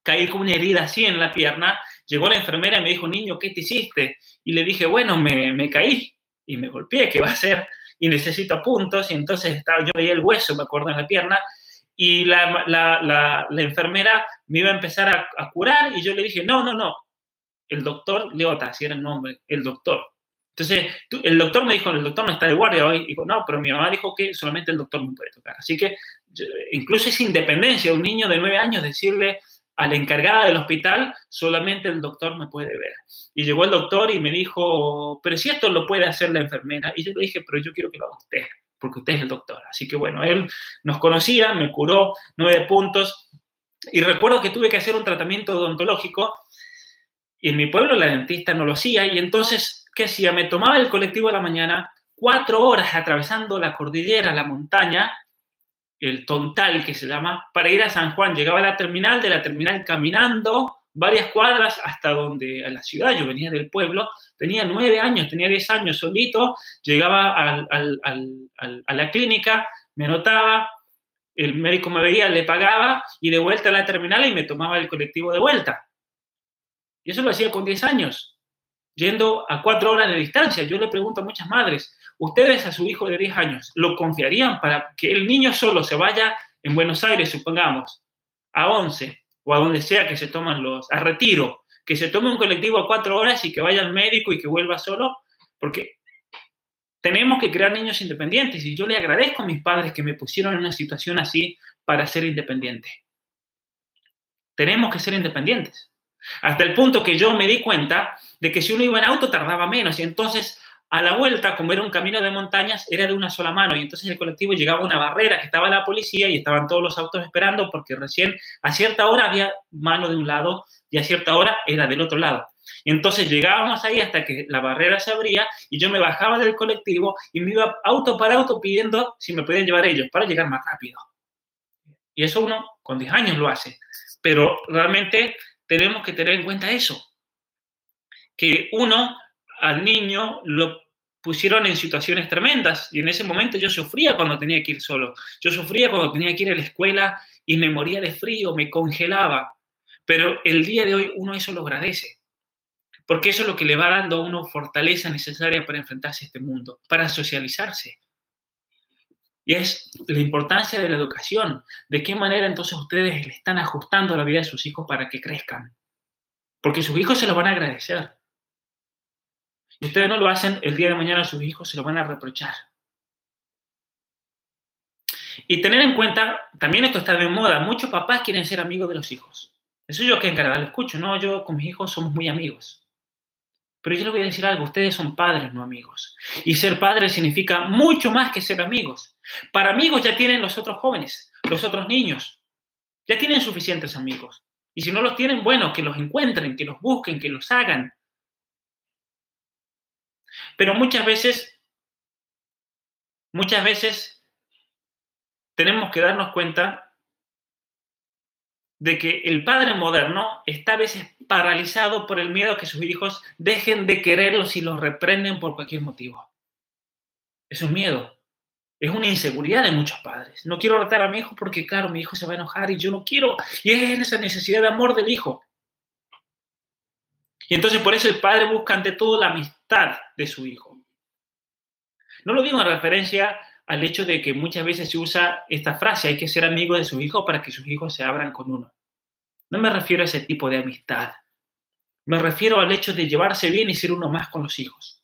caí con una herida así en la pierna, llegó la enfermera y me dijo, niño, ¿qué te hiciste? Y le dije, bueno, me, me caí y me golpeé, que va a ser, y necesito puntos, y entonces estaba, yo veía el hueso, me acuerdo, en la pierna, y la, la, la, la enfermera me iba a empezar a, a, curar, y yo le dije, no, no, no, el doctor Leota, si era el nombre, el doctor. Entonces, el doctor me dijo, el doctor no está de guardia hoy, y dijo, no, pero mi mamá dijo que solamente el doctor me puede tocar. Así que incluso esa independencia, un niño de nueve años decirle, a la encargada del hospital, solamente el doctor me puede ver. Y llegó el doctor y me dijo, pero si esto lo puede hacer la enfermera. Y yo le dije, pero yo quiero que lo haga usted, porque usted es el doctor. Así que bueno, él nos conocía, me curó nueve puntos. Y recuerdo que tuve que hacer un tratamiento odontológico. Y en mi pueblo la dentista no lo hacía. Y entonces, ¿qué hacía? Me tomaba el colectivo a la mañana, cuatro horas atravesando la cordillera, la montaña, el Tontal, que se llama, para ir a San Juan. Llegaba a la terminal, de la terminal caminando varias cuadras hasta donde, a la ciudad, yo venía del pueblo, tenía nueve años, tenía diez años solito, llegaba a la clínica, me notaba, el médico me veía, le pagaba y de vuelta a la terminal y me tomaba el colectivo de vuelta. Y eso lo hacía con diez años, yendo a cuatro horas de distancia. Yo le pregunto a muchas madres, ustedes a su hijo de 10 años, ¿lo confiarían para que el niño solo se vaya en Buenos Aires, supongamos, a 11 o a donde sea que se toman los, a retiro, que se tome un colectivo a cuatro horas y que vaya al médico y que vuelva solo? Porque tenemos que crear niños independientes y yo le agradezco a mis padres que me pusieron en una situación así para ser independiente. Tenemos que ser independientes. Hasta el punto que yo me di cuenta de que si uno iba en auto tardaba menos y entonces a la vuelta, como era un camino de montañas, era de una sola mano. Y entonces el colectivo llegaba a una barrera que estaba la policía y estaban todos los autos esperando porque recién a cierta hora había mano de un lado y a cierta hora era del otro lado. Y entonces llegábamos ahí hasta que la barrera se abría y yo me bajaba del colectivo y me iba auto para auto pidiendo si me podían llevar ellos para llegar más rápido. Y eso uno con 10 años lo hace. Pero realmente tenemos que tener en cuenta eso. Que uno al niño lo pusieron en situaciones tremendas y en ese momento yo sufría cuando tenía que ir solo. Yo sufría cuando tenía que ir a la escuela y me moría de frío, me congelaba. Pero el día de hoy uno eso lo agradece, porque eso es lo que le va dando a uno fortaleza necesaria para enfrentarse a este mundo, para socializarse. Y es la importancia de la educación. ¿De qué manera entonces ustedes le están ajustando la vida de sus hijos para que crezcan? Porque sus hijos se lo van a agradecer ustedes no lo hacen, el día de mañana sus hijos se lo van a reprochar. Y tener en cuenta, también esto está de moda, muchos papás quieren ser amigos de los hijos. Eso yo que en Canadá lo escucho, no, yo con mis hijos somos muy amigos. Pero yo les voy a decir algo, ustedes son padres, no amigos. Y ser padre significa mucho más que ser amigos. Para amigos ya tienen los otros jóvenes, los otros niños. Ya tienen suficientes amigos. Y si no los tienen, bueno, que los encuentren, que los busquen, que los hagan. Pero muchas veces, muchas veces tenemos que darnos cuenta de que el padre moderno está a veces paralizado por el miedo a que sus hijos dejen de quererlos y los reprenden por cualquier motivo. Es un miedo, es una inseguridad de muchos padres. No quiero retar a mi hijo porque, claro, mi hijo se va a enojar y yo no quiero. Y es esa necesidad de amor del hijo. Y entonces por eso el padre busca ante todo la amistad de su hijo. No lo digo en referencia al hecho de que muchas veces se usa esta frase, hay que ser amigo de su hijo para que sus hijos se abran con uno. No me refiero a ese tipo de amistad. Me refiero al hecho de llevarse bien y ser uno más con los hijos.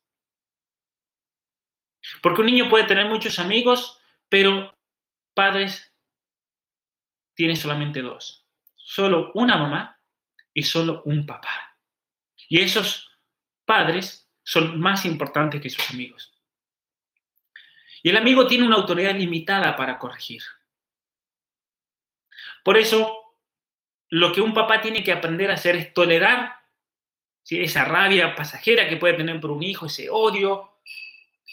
Porque un niño puede tener muchos amigos, pero padres tiene solamente dos. Solo una mamá y solo un papá. Y esos padres son más importantes que sus amigos. Y el amigo tiene una autoridad limitada para corregir. Por eso, lo que un papá tiene que aprender a hacer es tolerar esa rabia pasajera que puede tener por un hijo, ese odio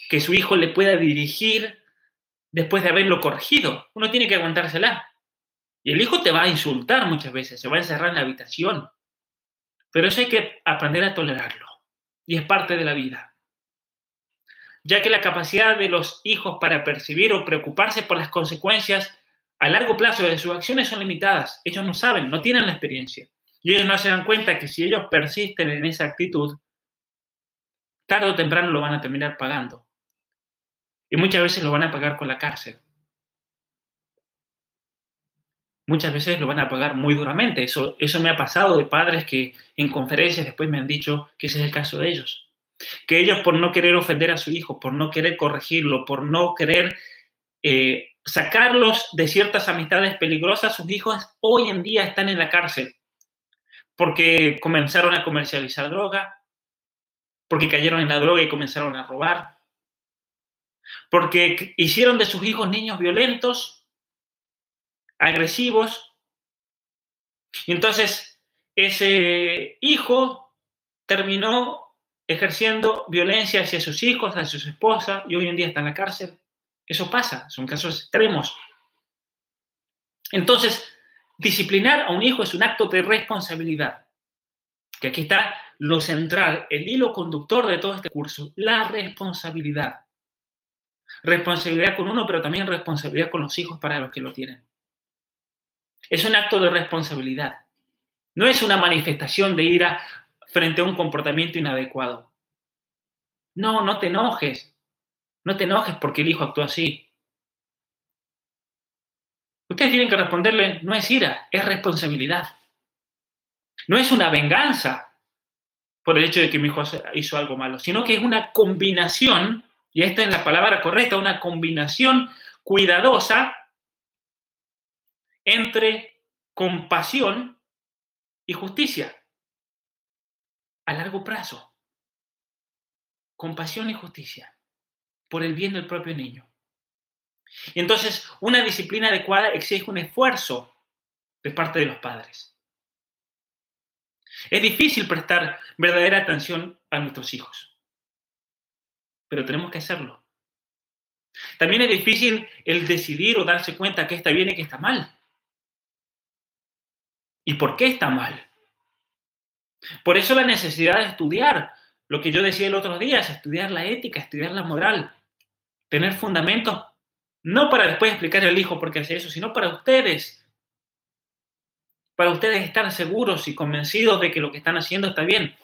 que su hijo le pueda dirigir después de haberlo corregido. Uno tiene que aguantársela. Y el hijo te va a insultar muchas veces, se va a encerrar en la habitación, pero eso hay que aprender a tolerarlo. Y es parte de la vida. Ya que la capacidad de los hijos para percibir o preocuparse por las consecuencias a largo plazo de sus acciones son limitadas. Ellos no saben, no tienen la experiencia. Y ellos no se dan cuenta que si ellos persisten en esa actitud, tarde o temprano lo van a terminar pagando. Y muchas veces lo van a pagar con la cárcel muchas veces lo van a pagar muy duramente. Eso, eso me ha pasado de padres que en conferencias después me han dicho que ese es el caso de ellos. Que ellos por no querer ofender a su hijo, por no querer corregirlo, por no querer eh, sacarlos de ciertas amistades peligrosas, sus hijos hoy en día están en la cárcel porque comenzaron a comercializar droga, porque cayeron en la droga y comenzaron a robar, porque hicieron de sus hijos niños violentos agresivos. Y entonces ese hijo terminó ejerciendo violencia hacia sus hijos, hacia su esposa, y hoy en día está en la cárcel. Eso pasa, son casos extremos. Entonces, disciplinar a un hijo es un acto de responsabilidad. Que aquí está lo central, el hilo conductor de todo este curso, la responsabilidad. Responsabilidad con uno, pero también responsabilidad con los hijos para los que lo tienen. Es un acto de responsabilidad. No es una manifestación de ira frente a un comportamiento inadecuado. No, no te enojes. No te enojes porque el hijo actuó así. Ustedes tienen que responderle, no es ira, es responsabilidad. No es una venganza por el hecho de que mi hijo hizo algo malo, sino que es una combinación, y esta es la palabra correcta, una combinación cuidadosa entre compasión y justicia a largo plazo. compasión y justicia por el bien del propio niño. Y entonces una disciplina adecuada exige un esfuerzo de parte de los padres. Es difícil prestar verdadera atención a nuestros hijos, pero tenemos que hacerlo. También es difícil el decidir o darse cuenta que está bien y que está mal. ¿Y por qué está mal? Por eso la necesidad de estudiar, lo que yo decía el otro día, es estudiar la ética, estudiar la moral, tener fundamentos, no para después explicarle al hijo por qué hace eso, sino para ustedes, para ustedes estar seguros y convencidos de que lo que están haciendo está bien.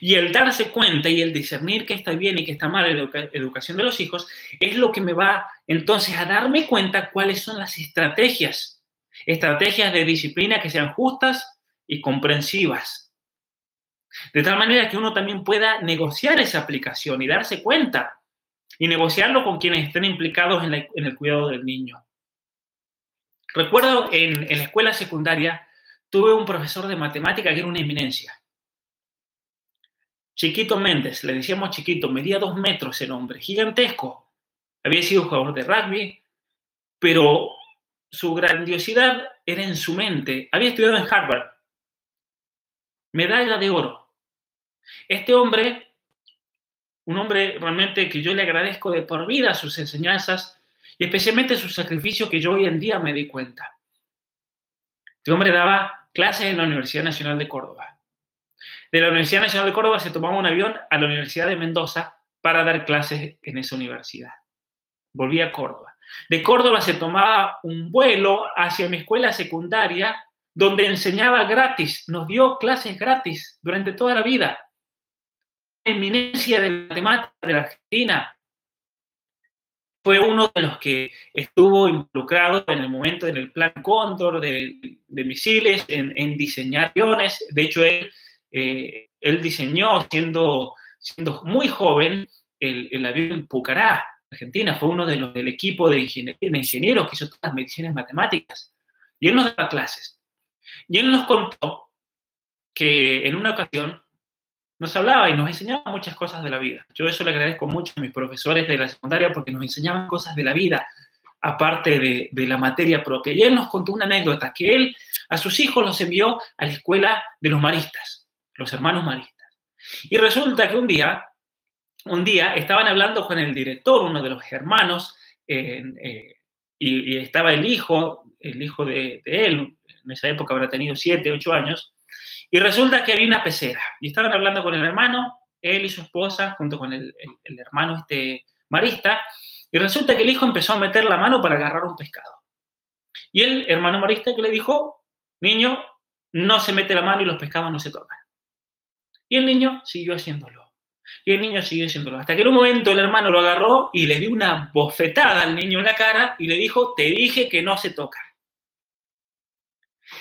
Y el darse cuenta y el discernir que está bien y que está mal en la educación de los hijos es lo que me va entonces a darme cuenta cuáles son las estrategias, estrategias de disciplina que sean justas y comprensivas. De tal manera que uno también pueda negociar esa aplicación y darse cuenta y negociarlo con quienes estén implicados en, el cuidado del niño. Recuerdo en, en la escuela secundaria tuve un profesor de matemática que era una eminencia. Chiquito Méndez, le decíamos chiquito, medía dos metros el hombre, gigantesco. Había sido jugador de rugby, pero su grandiosidad era en su mente. Había estudiado en Harvard. Medalla de oro. Este hombre, un hombre realmente que yo le agradezco de por vida sus enseñanzas y especialmente su sacrificio que yo hoy en día me di cuenta. Este hombre daba clases en la Universidad Nacional de Córdoba de la Universidad Nacional de Córdoba se tomaba un avión a la Universidad de Mendoza para dar clases en esa universidad. Volví a Córdoba. De Córdoba se tomaba un vuelo hacia mi escuela secundaria donde enseñaba gratis, nos dio clases gratis durante toda la vida. Eminencia de matemática de la Argentina. Fue uno de los que estuvo involucrado en el momento en el plan Cóndor de, misiles, en, diseñar aviones. De hecho, él eh, diseñó, siendo, muy joven, el, avión en Pucará, Argentina. Fue uno de los del equipo de, ingenieros que hizo todas las mediciones matemáticas. Y él nos daba clases. Y él nos contó que en una ocasión nos hablaba y nos enseñaba muchas cosas de la vida. Yo eso le agradezco mucho a mis profesores de la secundaria porque nos enseñaban cosas de la vida, aparte de, de, la materia propia. Y él nos contó una anécdota, que él a sus hijos los envió a la escuela de los maristas los hermanos maristas. Y resulta que un día, un día estaban hablando con el director, uno de los hermanos, eh, y, estaba el hijo, el hijo de, él, en esa época habrá tenido siete, ocho años, y resulta que había una pecera, y estaban hablando con el hermano, él y su esposa, junto con el, hermano este marista, y resulta que el hijo empezó a meter la mano para agarrar un pescado. Y el hermano marista que le dijo, niño, no se mete la mano y los pescados no se tocan. Y el niño siguió haciéndolo. Y el niño siguió haciéndolo. Hasta que en un momento el hermano lo agarró y le dio una bofetada al niño en la cara y le dijo, te dije que no se toca.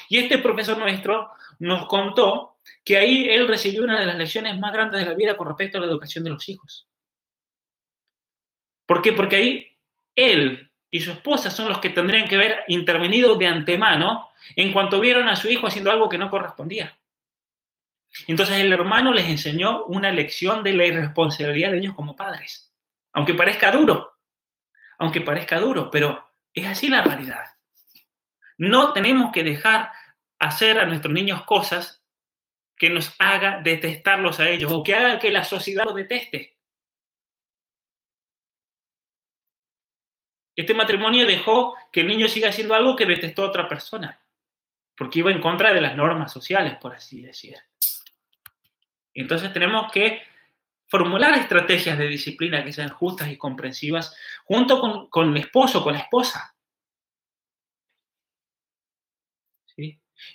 Y este profesor nuestro nos contó que ahí él recibió una de las lecciones más grandes de la vida con respecto a la educación de los hijos. ¿Por qué? Porque ahí él y su esposa son los que tendrían que haber intervenido de antemano en cuanto vieron a su hijo haciendo algo que no correspondía. Entonces el hermano les enseñó una lección de la irresponsabilidad de ellos como padres. Aunque parezca duro, aunque parezca duro, pero es así la realidad. No tenemos que dejar hacer a nuestros niños cosas que nos haga detestarlos a ellos o que haga que la sociedad los deteste. Este matrimonio dejó que el niño siga haciendo algo que detestó a otra persona, porque iba en contra de las normas sociales, por así decir. Entonces tenemos que formular estrategias de disciplina que sean justas y comprensivas junto con, el esposo, con la esposa.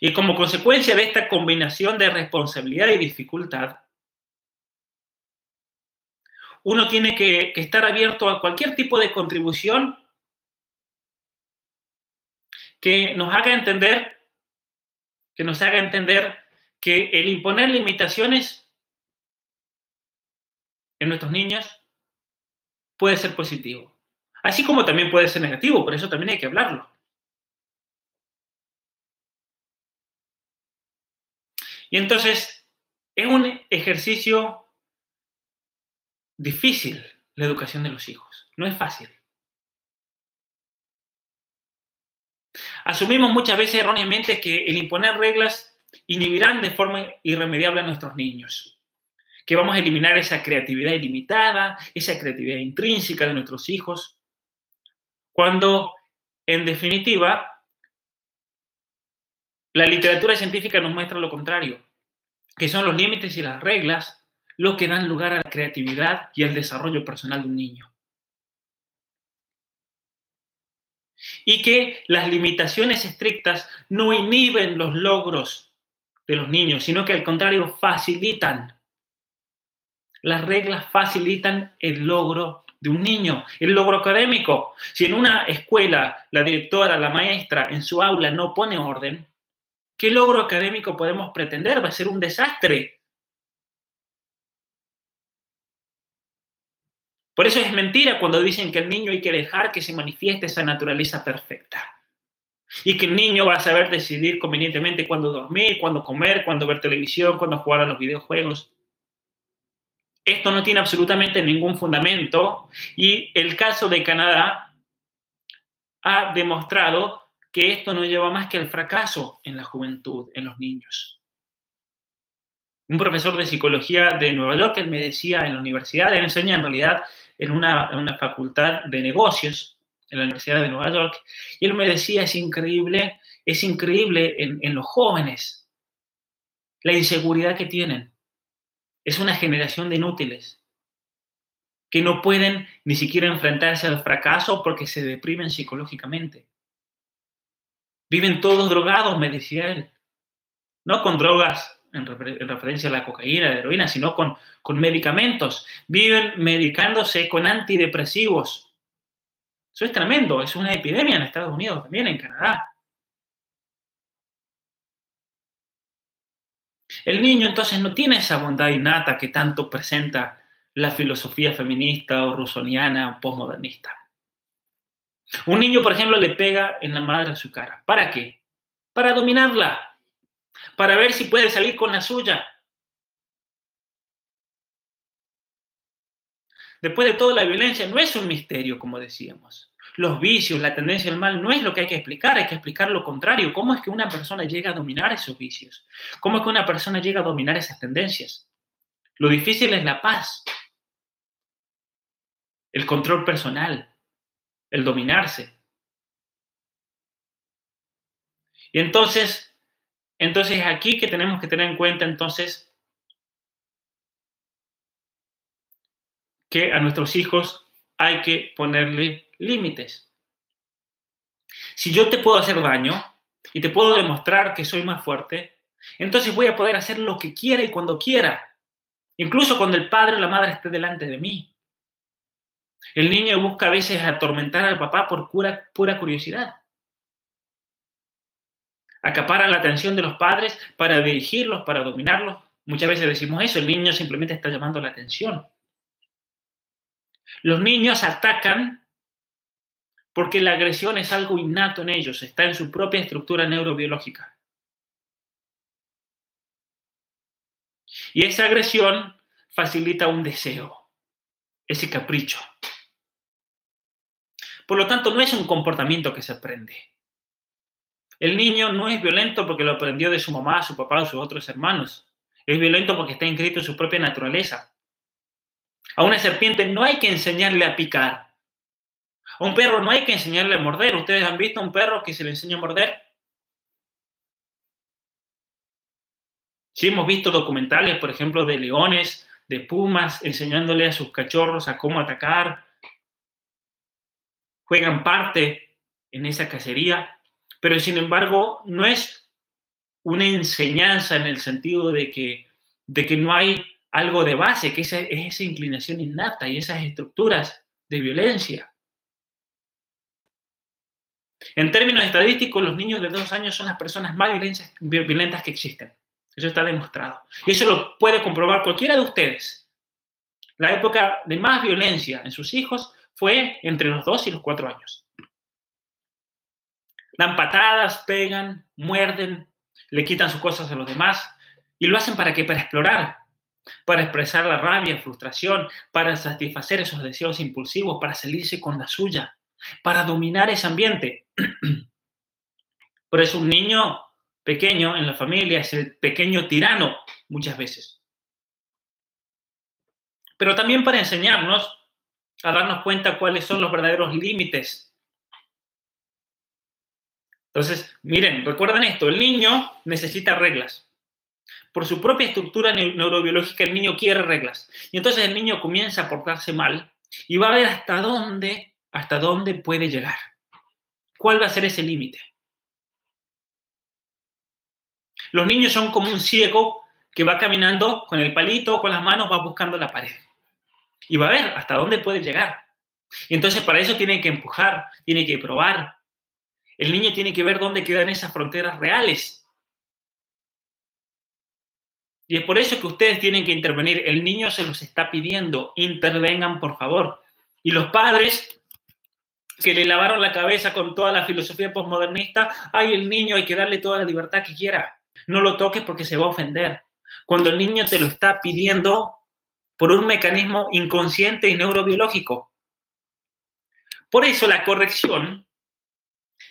Y como consecuencia de esta combinación de responsabilidad y dificultad, uno tiene que, que estar abierto a cualquier tipo de contribución que nos haga entender, que nos haga entender que el imponer limitaciones en nuestros niños puede ser positivo. Así como también puede ser negativo, por eso también hay que hablarlo. Y entonces, es un ejercicio difícil la educación de los hijos, no es fácil. Asumimos muchas veces erróneamente que el imponer reglas inhibirán de forma irremediable a nuestros niños, que vamos a eliminar esa creatividad ilimitada, esa creatividad intrínseca de nuestros hijos, cuando en definitiva la literatura científica nos muestra lo contrario, que son los límites y las reglas lo que dan lugar a la creatividad y al desarrollo personal de un niño. Y que las limitaciones estrictas no inhiben los logros de los niños, sino que al contrario facilitan. Las reglas facilitan el logro de un niño, el logro académico. Si en una escuela la directora, la maestra en su aula no pone orden, ¿qué logro académico podemos pretender? Va a ser un desastre. Por eso es mentira cuando dicen que el niño hay que dejar que se manifieste esa naturaleza perfecta. Y que el niño va a saber decidir convenientemente cuándo dormir, cuándo comer, cuándo ver televisión, cuándo jugar a los videojuegos. Esto no tiene absolutamente ningún fundamento y el caso de Canadá ha demostrado que esto no lleva más que al fracaso en la juventud, en los niños. Un profesor de psicología de Nueva York, él me decía en la universidad, él enseña en realidad en una, facultad de negocios en la Universidad de Nueva York, y él me decía, es increíble, es increíble en los jóvenes la inseguridad que tienen. Es una generación de inútiles que no pueden ni siquiera enfrentarse al fracaso porque se deprimen psicológicamente. Viven todos drogados, me decía él. No con drogas en, referencia a la cocaína, la heroína, sino con, con medicamentos. Viven medicándose con antidepresivos. Eso es tremendo, es una epidemia en Estados Unidos, también en Canadá. El niño entonces no tiene esa bondad innata que tanto presenta la filosofía feminista o rusoniana o postmodernista. Un niño, por ejemplo, le pega en la madre a su cara. ¿Para qué? Para dominarla para ver si puede salir con la suya. Después de todo, la violencia no es un misterio, como decíamos. Los vicios, la tendencia al mal no es lo que hay que explicar, hay que explicar lo contrario. ¿Cómo es que una persona llega a dominar esos vicios? ¿Cómo es que una persona llega a dominar esas tendencias? Lo difícil es la paz, el control personal, el dominarse. Y entonces entonces, aquí que tenemos que tener en cuenta entonces que a nuestros hijos hay que ponerle límites. Si yo te puedo hacer daño y te puedo demostrar que soy más fuerte, entonces voy a poder hacer lo que quiera y cuando quiera, incluso cuando el padre o la madre esté delante de mí. El niño busca a veces atormentar al papá por pura, pura curiosidad acaparan la atención de los padres para dirigirlos, para dominarlos. Muchas veces decimos eso, el niño simplemente está llamando la atención. Los niños atacan porque la agresión es algo innato en ellos, está en su propia estructura neurobiológica. Y esa agresión facilita un deseo, ese capricho. Por lo tanto, no es un comportamiento que se aprende. El niño no es violento porque lo aprendió de su mamá, su papá o sus otros hermanos. Es violento porque está inscrito en su propia naturaleza. A una serpiente no hay que enseñarle a picar. A un perro no hay que enseñarle a morder. ¿Ustedes han visto a un perro que se le enseña a morder? Sí, hemos visto documentales, por ejemplo, de leones, de pumas, enseñándole a sus cachorros a cómo atacar. Juegan parte en esa cacería pero sin embargo no es una enseñanza en el sentido de que, de que no hay algo de base, que esa, es esa inclinación innata y esas estructuras de violencia. En términos estadísticos, los niños de dos años son las personas más violentas que existen. Eso está demostrado. Y eso lo puede comprobar cualquiera de ustedes. La época de más violencia en sus hijos fue entre los dos y los cuatro años. Dan patadas, pegan, muerden, le quitan sus cosas a los demás. ¿Y lo hacen para qué? Para explorar. para expresar la rabia, frustración, para satisfacer esos deseos impulsivos, para salirse con la suya, para dominar ese ambiente. Por eso un niño pequeño en la familia es el pequeño tirano muchas veces. Pero también para enseñarnos a darnos cuenta cuáles son los verdaderos límites. Entonces, miren, recuerden esto, el niño necesita reglas por su propia estructura neurobiológica, el niño quiere reglas. Y entonces el niño comienza a portarse mal y va a ver hasta dónde, hasta dónde puede llegar. ¿Cuál va a ser ese límite? Los niños son como un ciego que va caminando con el palito, con las manos, va buscando la pared. Y va a ver hasta dónde puede llegar. Y entonces para eso tiene que empujar, tiene que probar. El niño tiene que ver dónde quedan esas fronteras reales y es por eso que ustedes tienen que intervenir. El niño se los está pidiendo. Intervengan, por favor. Y los padres que le lavaron la cabeza con toda la filosofía postmodernista, ay, el niño hay que darle toda la libertad que quiera. No lo toques porque se va a ofender. Cuando el niño te lo está pidiendo por un mecanismo inconsciente y neurobiológico. Por eso la corrección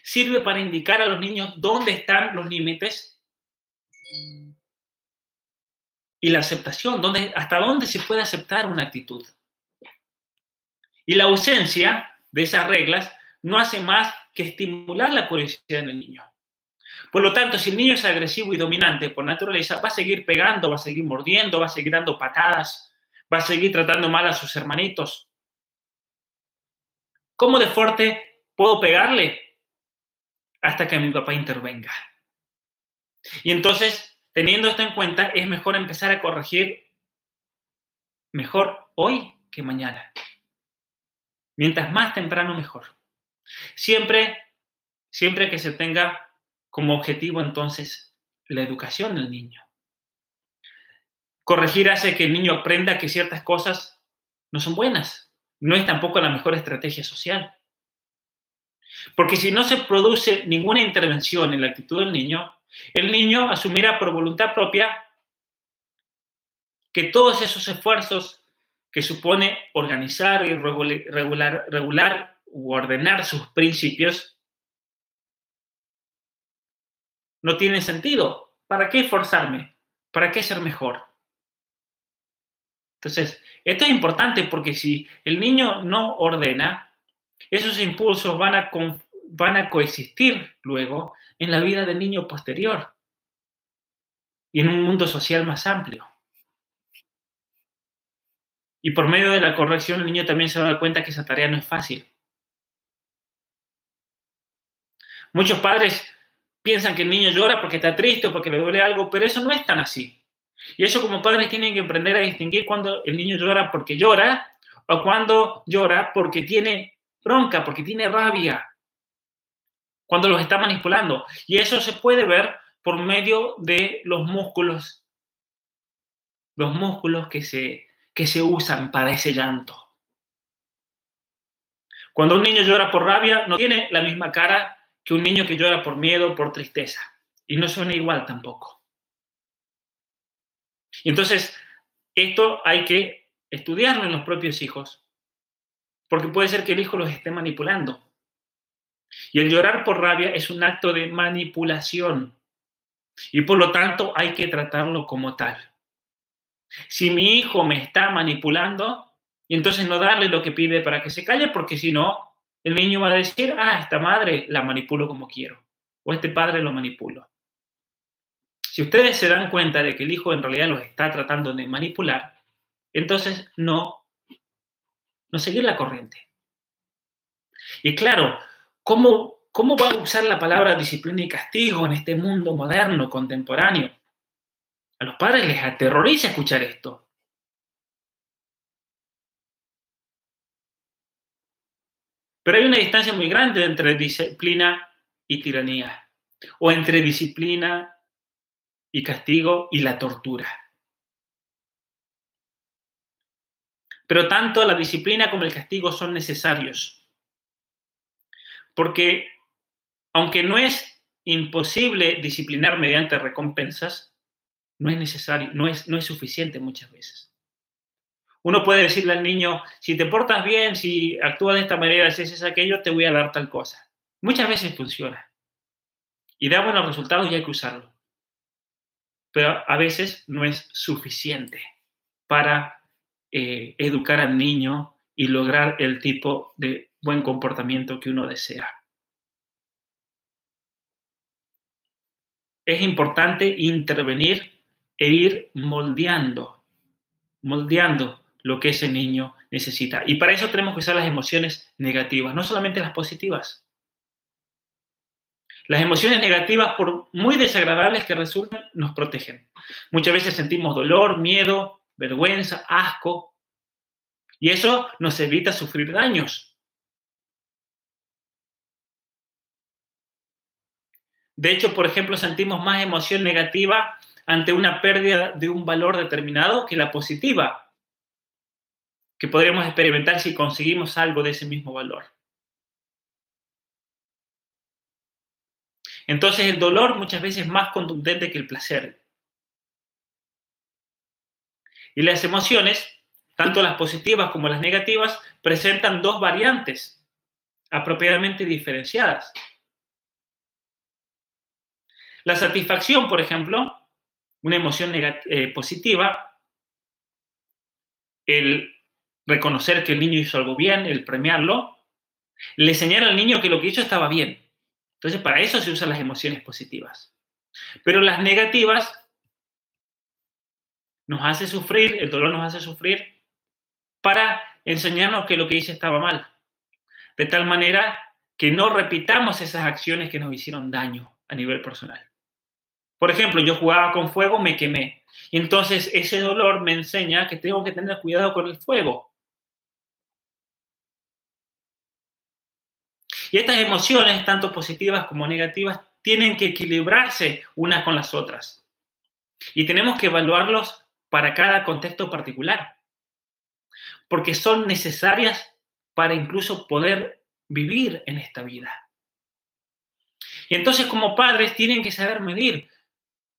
sirve para indicar a los niños dónde están los límites y la aceptación, dónde, hasta dónde se puede aceptar una actitud. Y la ausencia de esas reglas no hace más que estimular la curiosidad en el niño. Por lo tanto, si el niño es agresivo y dominante por naturaleza, va a seguir pegando, va a seguir mordiendo, va a seguir dando patadas, va a seguir tratando mal a sus hermanitos. ¿Cómo de fuerte puedo pegarle? Hasta que mi papá intervenga. Y entonces Teniendo esto en cuenta, es mejor empezar a corregir mejor hoy que mañana. Mientras más temprano, mejor. Siempre, siempre que se tenga como objetivo entonces la educación del niño. Corregir hace que el niño aprenda que ciertas cosas no son buenas. No es tampoco la mejor estrategia social. Porque si no se produce ninguna intervención en la actitud del niño, el niño asumirá por voluntad propia que todos esos esfuerzos que supone organizar y regular, regular u ordenar sus principios no tienen sentido. ¿Para qué esforzarme? ¿Para qué ser mejor? Entonces, esto es importante porque si el niño no ordena, esos impulsos van a, van a coexistir luego en la vida del niño posterior y en un mundo social más amplio. Y por medio de la corrección el niño también se va a dar cuenta que esa tarea no es fácil. Muchos padres piensan que el niño llora porque está triste o porque le duele algo, pero eso no es tan así. Y eso como padres tienen que aprender a distinguir cuando el niño llora porque llora o cuando llora porque tiene bronca, porque tiene rabia, cuando los está manipulando. Y eso se puede ver por medio de los músculos, los músculos que se, que se usan para ese llanto. Cuando un niño llora por rabia, no tiene la misma cara que un niño que llora por miedo por tristeza. Y no suena igual tampoco. Y entonces, esto hay que estudiarlo en los propios hijos, porque puede ser que el hijo los esté manipulando. Y el llorar por rabia es un acto de manipulación y por lo tanto hay que tratarlo como tal. Si mi hijo me está manipulando, y entonces no darle lo que pide para que se calle, porque si no, el niño va a decir, ah, esta madre la manipulo como quiero, o este padre lo manipulo. Si ustedes se dan cuenta de que el hijo en realidad los está tratando de manipular, entonces no, no seguir la corriente. Y claro, ¿Cómo, ¿Cómo va a usar la palabra disciplina y castigo en este mundo moderno, contemporáneo? A los padres les aterroriza escuchar esto. Pero hay una distancia muy grande entre disciplina y tiranía, o entre disciplina y castigo y la tortura. Pero tanto la disciplina como el castigo son necesarios. Porque aunque no es imposible disciplinar mediante recompensas, no es necesario, no es, no es suficiente muchas veces. Uno puede decirle al niño, si te portas bien, si actúas de esta manera, si haces aquello, te voy a dar tal cosa. Muchas veces funciona. Y da buenos resultados y hay que usarlo. Pero a veces no es suficiente para eh, educar al niño y lograr el tipo de buen comportamiento que uno desea. Es importante intervenir e ir moldeando, moldeando lo que ese niño necesita. Y para eso tenemos que usar las emociones negativas, no solamente las positivas. Las emociones negativas, por muy desagradables que resulten, nos protegen. Muchas veces sentimos dolor, miedo, vergüenza, asco, y eso nos evita sufrir daños. De hecho, por ejemplo, sentimos más emoción negativa ante una pérdida de un valor determinado que la positiva, que podríamos experimentar si conseguimos algo de ese mismo valor. Entonces el dolor muchas veces es más contundente que el placer. Y las emociones, tanto las positivas como las negativas, presentan dos variantes apropiadamente diferenciadas. La satisfacción, por ejemplo, una emoción eh, positiva, el reconocer que el niño hizo algo bien, el premiarlo, le señala al niño que lo que hizo estaba bien. Entonces, para eso se usan las emociones positivas. Pero las negativas nos hace sufrir, el dolor nos hace sufrir para enseñarnos que lo que hice estaba mal. De tal manera que no repitamos esas acciones que nos hicieron daño a nivel personal. Por ejemplo, yo jugaba con fuego, me quemé. Y entonces ese dolor me enseña que tengo que tener cuidado con el fuego. Y estas emociones, tanto positivas como negativas, tienen que equilibrarse unas con las otras. Y tenemos que evaluarlos para cada contexto particular. Porque son necesarias para incluso poder vivir en esta vida. Y entonces como padres tienen que saber medir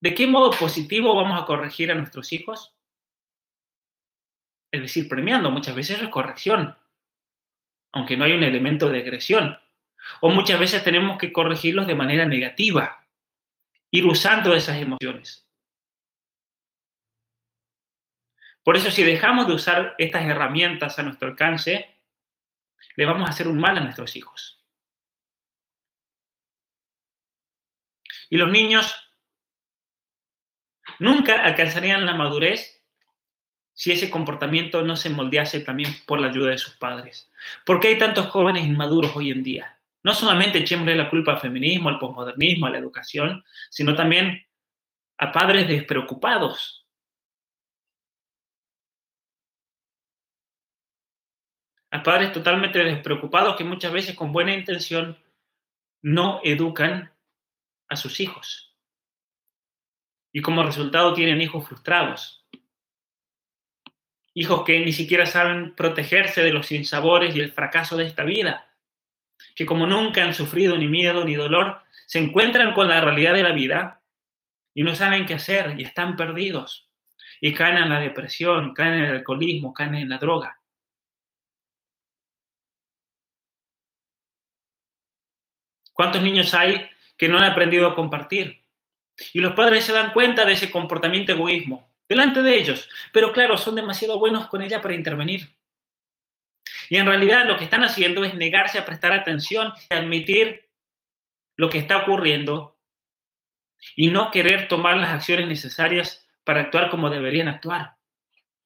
de qué modo positivo vamos a corregir a nuestros hijos. Es decir, premiando muchas veces es corrección, aunque no hay un elemento de agresión. O muchas veces tenemos que corregirlos de manera negativa, ir usando esas emociones. Por eso si dejamos de usar estas herramientas a nuestro alcance, le vamos a hacer un mal a nuestros hijos. Y los niños nunca alcanzarían la madurez si ese comportamiento no se moldease también por la ayuda de sus padres. ¿Por qué hay tantos jóvenes inmaduros hoy en día? no solamente echémosle la culpa al feminismo, al posmodernismo, a la educación, sino también a padres despreocupados. A padres totalmente despreocupados que muchas veces con buena intención no educan a sus hijos. Y como resultado tienen hijos frustrados. Hijos que ni siquiera saben protegerse de los sinsabores y el fracaso de esta vida que como nunca han sufrido ni miedo ni dolor, se encuentran con la realidad de la vida y no saben qué hacer y están perdidos y caen en la depresión, caen en el alcoholismo, caen en la droga. ¿Cuántos niños hay que no han aprendido a compartir? Y los padres se dan cuenta de ese comportamiento egoísmo delante de ellos, pero claro, son demasiado buenos con ella para intervenir. Y en realidad lo que están haciendo es negarse a prestar atención y admitir lo que está ocurriendo y no querer tomar las acciones necesarias para actuar como deberían actuar.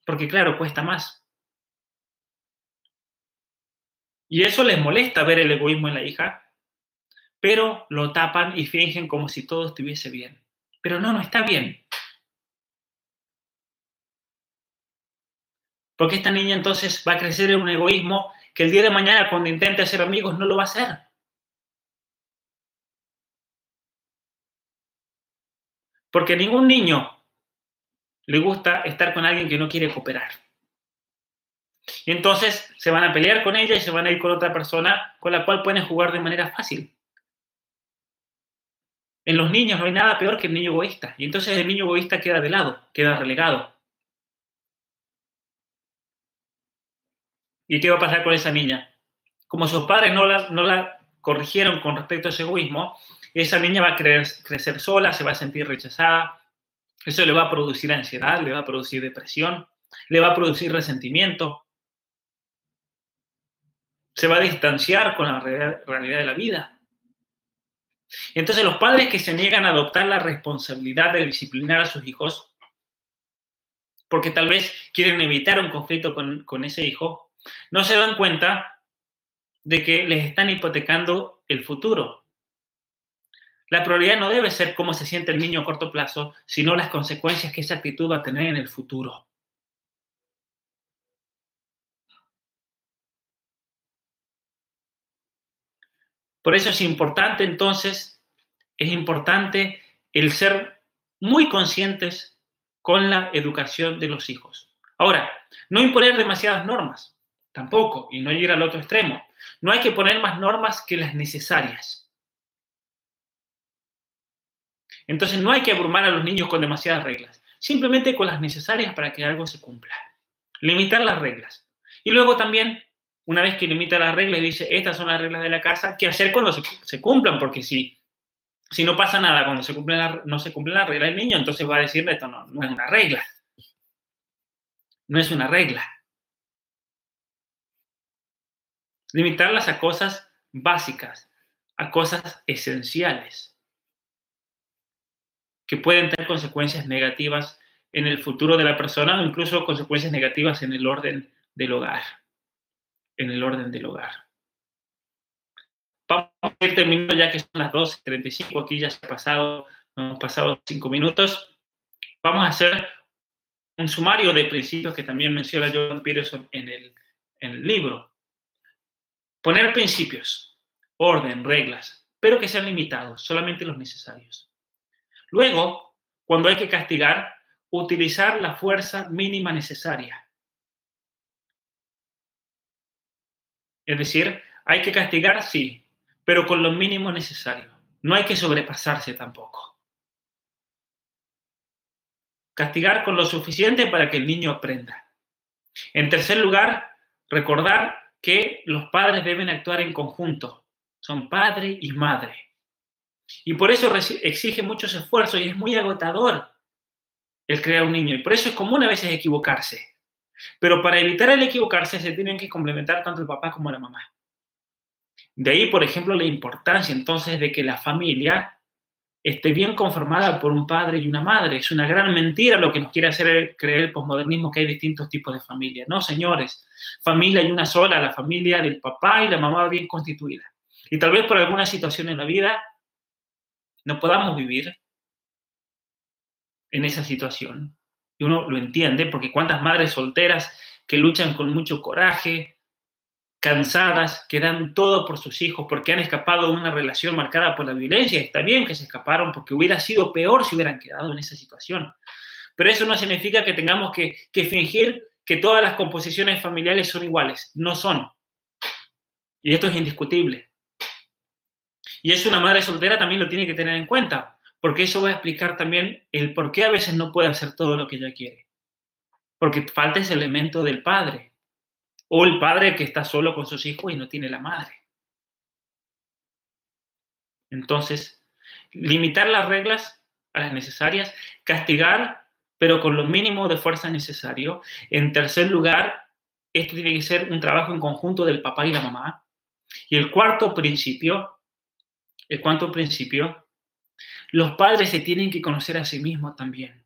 Porque claro, cuesta más. Y eso les molesta ver el egoísmo en la hija, pero lo tapan y fingen como si todo estuviese bien. Pero no, no está bien. Porque esta niña entonces va a crecer en un egoísmo que el día de mañana cuando intente hacer amigos no lo va a hacer. Porque ningún niño le gusta estar con alguien que no quiere cooperar. Y entonces se van a pelear con ella y se van a ir con otra persona con la cual pueden jugar de manera fácil. En los niños no hay nada peor que el niño egoísta. Y entonces el niño egoísta queda de lado, queda relegado. ¿Y qué va a pasar con esa niña? Como sus padres no la, corrigieron con respecto a ese egoísmo, esa niña va a crecer sola, se va a sentir rechazada. Eso le va a producir ansiedad, le va a producir depresión, le va a producir resentimiento. Se va a distanciar con la realidad de la vida. Entonces los padres que se niegan a adoptar la responsabilidad de disciplinar a sus hijos, porque tal vez quieren evitar un conflicto con, con ese hijo, no se dan cuenta de que les están hipotecando el futuro. La prioridad no debe ser cómo se siente el niño a corto plazo, sino las consecuencias que esa actitud va a tener en el futuro. Por eso es importante entonces, es importante el ser muy conscientes con la educación de los hijos. Ahora, no imponer demasiadas normas, tampoco, y no ir al otro extremo. No hay que poner más normas que las necesarias. Entonces no hay que abrumar a los niños con demasiadas reglas, simplemente con las necesarias para que algo se cumpla. Limitar las reglas. Y luego también una vez que limita las reglas y dice, estas son las reglas de la casa, ¿qué hacer cuando se, cumplan? Porque si, si no pasa nada cuando se cumple no se cumple la regla del niño, entonces va a decirle, esto no, no es una regla. No es una regla. Limitarlas a cosas básicas, a cosas esenciales, que pueden tener consecuencias negativas en el futuro de la persona o incluso consecuencias negativas en el orden del hogar en el orden del hogar. Vamos a ir terminando ya que son las 12.35, aquí ya se ha pasado, hemos pasado cinco minutos. Vamos a hacer un sumario de principios que también menciona John Peterson en el, en el libro. Poner principios, orden, reglas, pero que sean limitados, solamente los necesarios. Luego, cuando hay que castigar, utilizar la fuerza mínima necesaria. Es decir, hay que castigar, sí, pero con lo mínimo necesario. No hay que sobrepasarse tampoco. Castigar con lo suficiente para que el niño aprenda. En tercer lugar, recordar que los padres deben actuar en conjunto. Son padre y madre. Y por eso exige muchos esfuerzos y es muy agotador el crear un niño. Y por eso es común a veces equivocarse. Pero para evitar el equivocarse se tienen que complementar tanto el papá como la mamá. De ahí, por ejemplo, la importancia entonces de que la familia esté bien conformada por un padre y una madre. Es una gran mentira lo que nos quiere hacer creer el posmodernismo que hay distintos tipos de familia. No, señores, familia hay una sola, la familia del papá y la mamá bien constituida. Y tal vez por alguna situación en la vida no podamos vivir en esa situación uno lo entiende, porque cuántas madres solteras que luchan con mucho coraje, cansadas, que dan todo por sus hijos porque han escapado de una relación marcada por la violencia. Está bien que se escaparon porque hubiera sido peor si hubieran quedado en esa situación. Pero eso no significa que tengamos que, que fingir que todas las composiciones familiares son iguales. No son. Y esto es indiscutible. Y eso una madre soltera también lo tiene que tener en cuenta porque eso va a explicar también el por qué a veces no puede hacer todo lo que ella quiere. Porque falta ese elemento del padre. O el padre que está solo con sus hijos y no tiene la madre. Entonces, limitar las reglas a las necesarias, castigar, pero con lo mínimo de fuerza necesario. En tercer lugar, esto tiene que ser un trabajo en conjunto del papá y la mamá. Y el cuarto principio, el cuarto principio los padres se tienen que conocer a sí mismos también,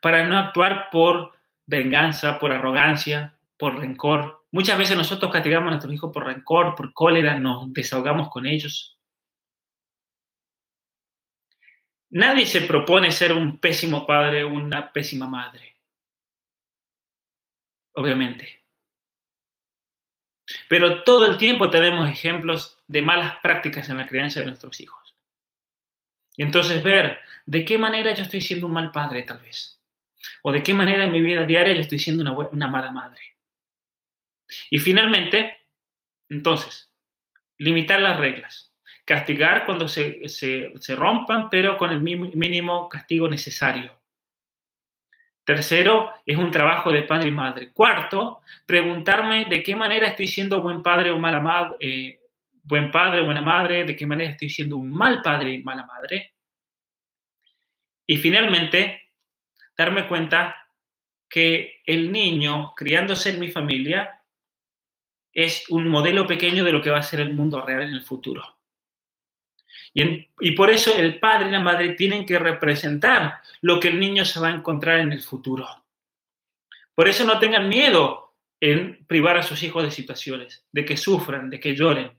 para no actuar por venganza, por arrogancia, por rencor. Muchas veces nosotros castigamos a nuestros hijos por rencor, por cólera, nos desahogamos con ellos. Nadie se propone ser un pésimo padre o una pésima madre. Obviamente. Pero todo el tiempo tenemos ejemplos de malas prácticas en la crianza de nuestros hijos. Y entonces ver de qué manera yo estoy siendo un mal padre tal vez. O de qué manera en mi vida diaria yo estoy siendo una, una mala madre. Y finalmente, entonces, limitar las reglas. castigar cuando se, se rompan, pero con el mínimo castigo necesario. Tercero, es un trabajo de padre y madre. Cuarto, preguntarme de qué manera estoy siendo buen padre o mala madre, eh, buen padre buena madre, de qué manera estoy siendo un mal padre y mala madre. Y finalmente, darme cuenta que el niño criándose en mi familia es un modelo pequeño de lo que va a ser el mundo real en el futuro. Y, por eso el padre y la madre tienen que representar lo que el niño se va a encontrar en el futuro. Por eso no tengan miedo en privar a sus hijos de situaciones, de que sufran, de que lloren.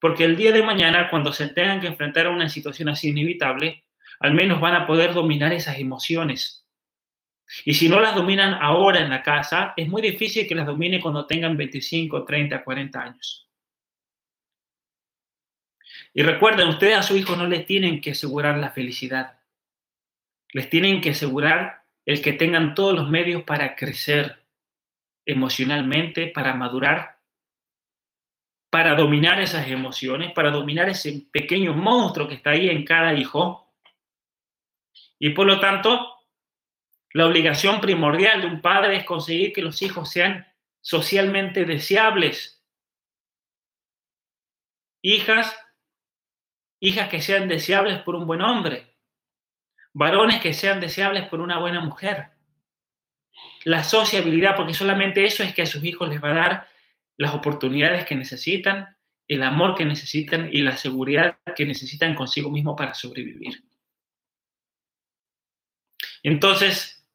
Porque el día de mañana, cuando se tengan que enfrentar a una situación así inevitable, al menos van a poder dominar esas emociones. Y si no las dominan ahora en la casa, es muy difícil que las domine cuando tengan 25, 30, 40 años. Y recuerden, ustedes a su hijo no les tienen que asegurar la felicidad. Les tienen que asegurar el que tengan todos los medios para crecer emocionalmente, para madurar, para dominar esas emociones, para dominar ese pequeño monstruo que está ahí en cada hijo. Y por lo tanto, la obligación primordial de un padre es conseguir que los hijos sean socialmente deseables. Hijas hijas que sean deseables por un buen hombre, varones que sean deseables por una buena mujer. La sociabilidad, porque solamente eso es que a sus hijos les va a dar las oportunidades que necesitan, el amor que necesitan y la seguridad que necesitan consigo mismo para sobrevivir. Entonces,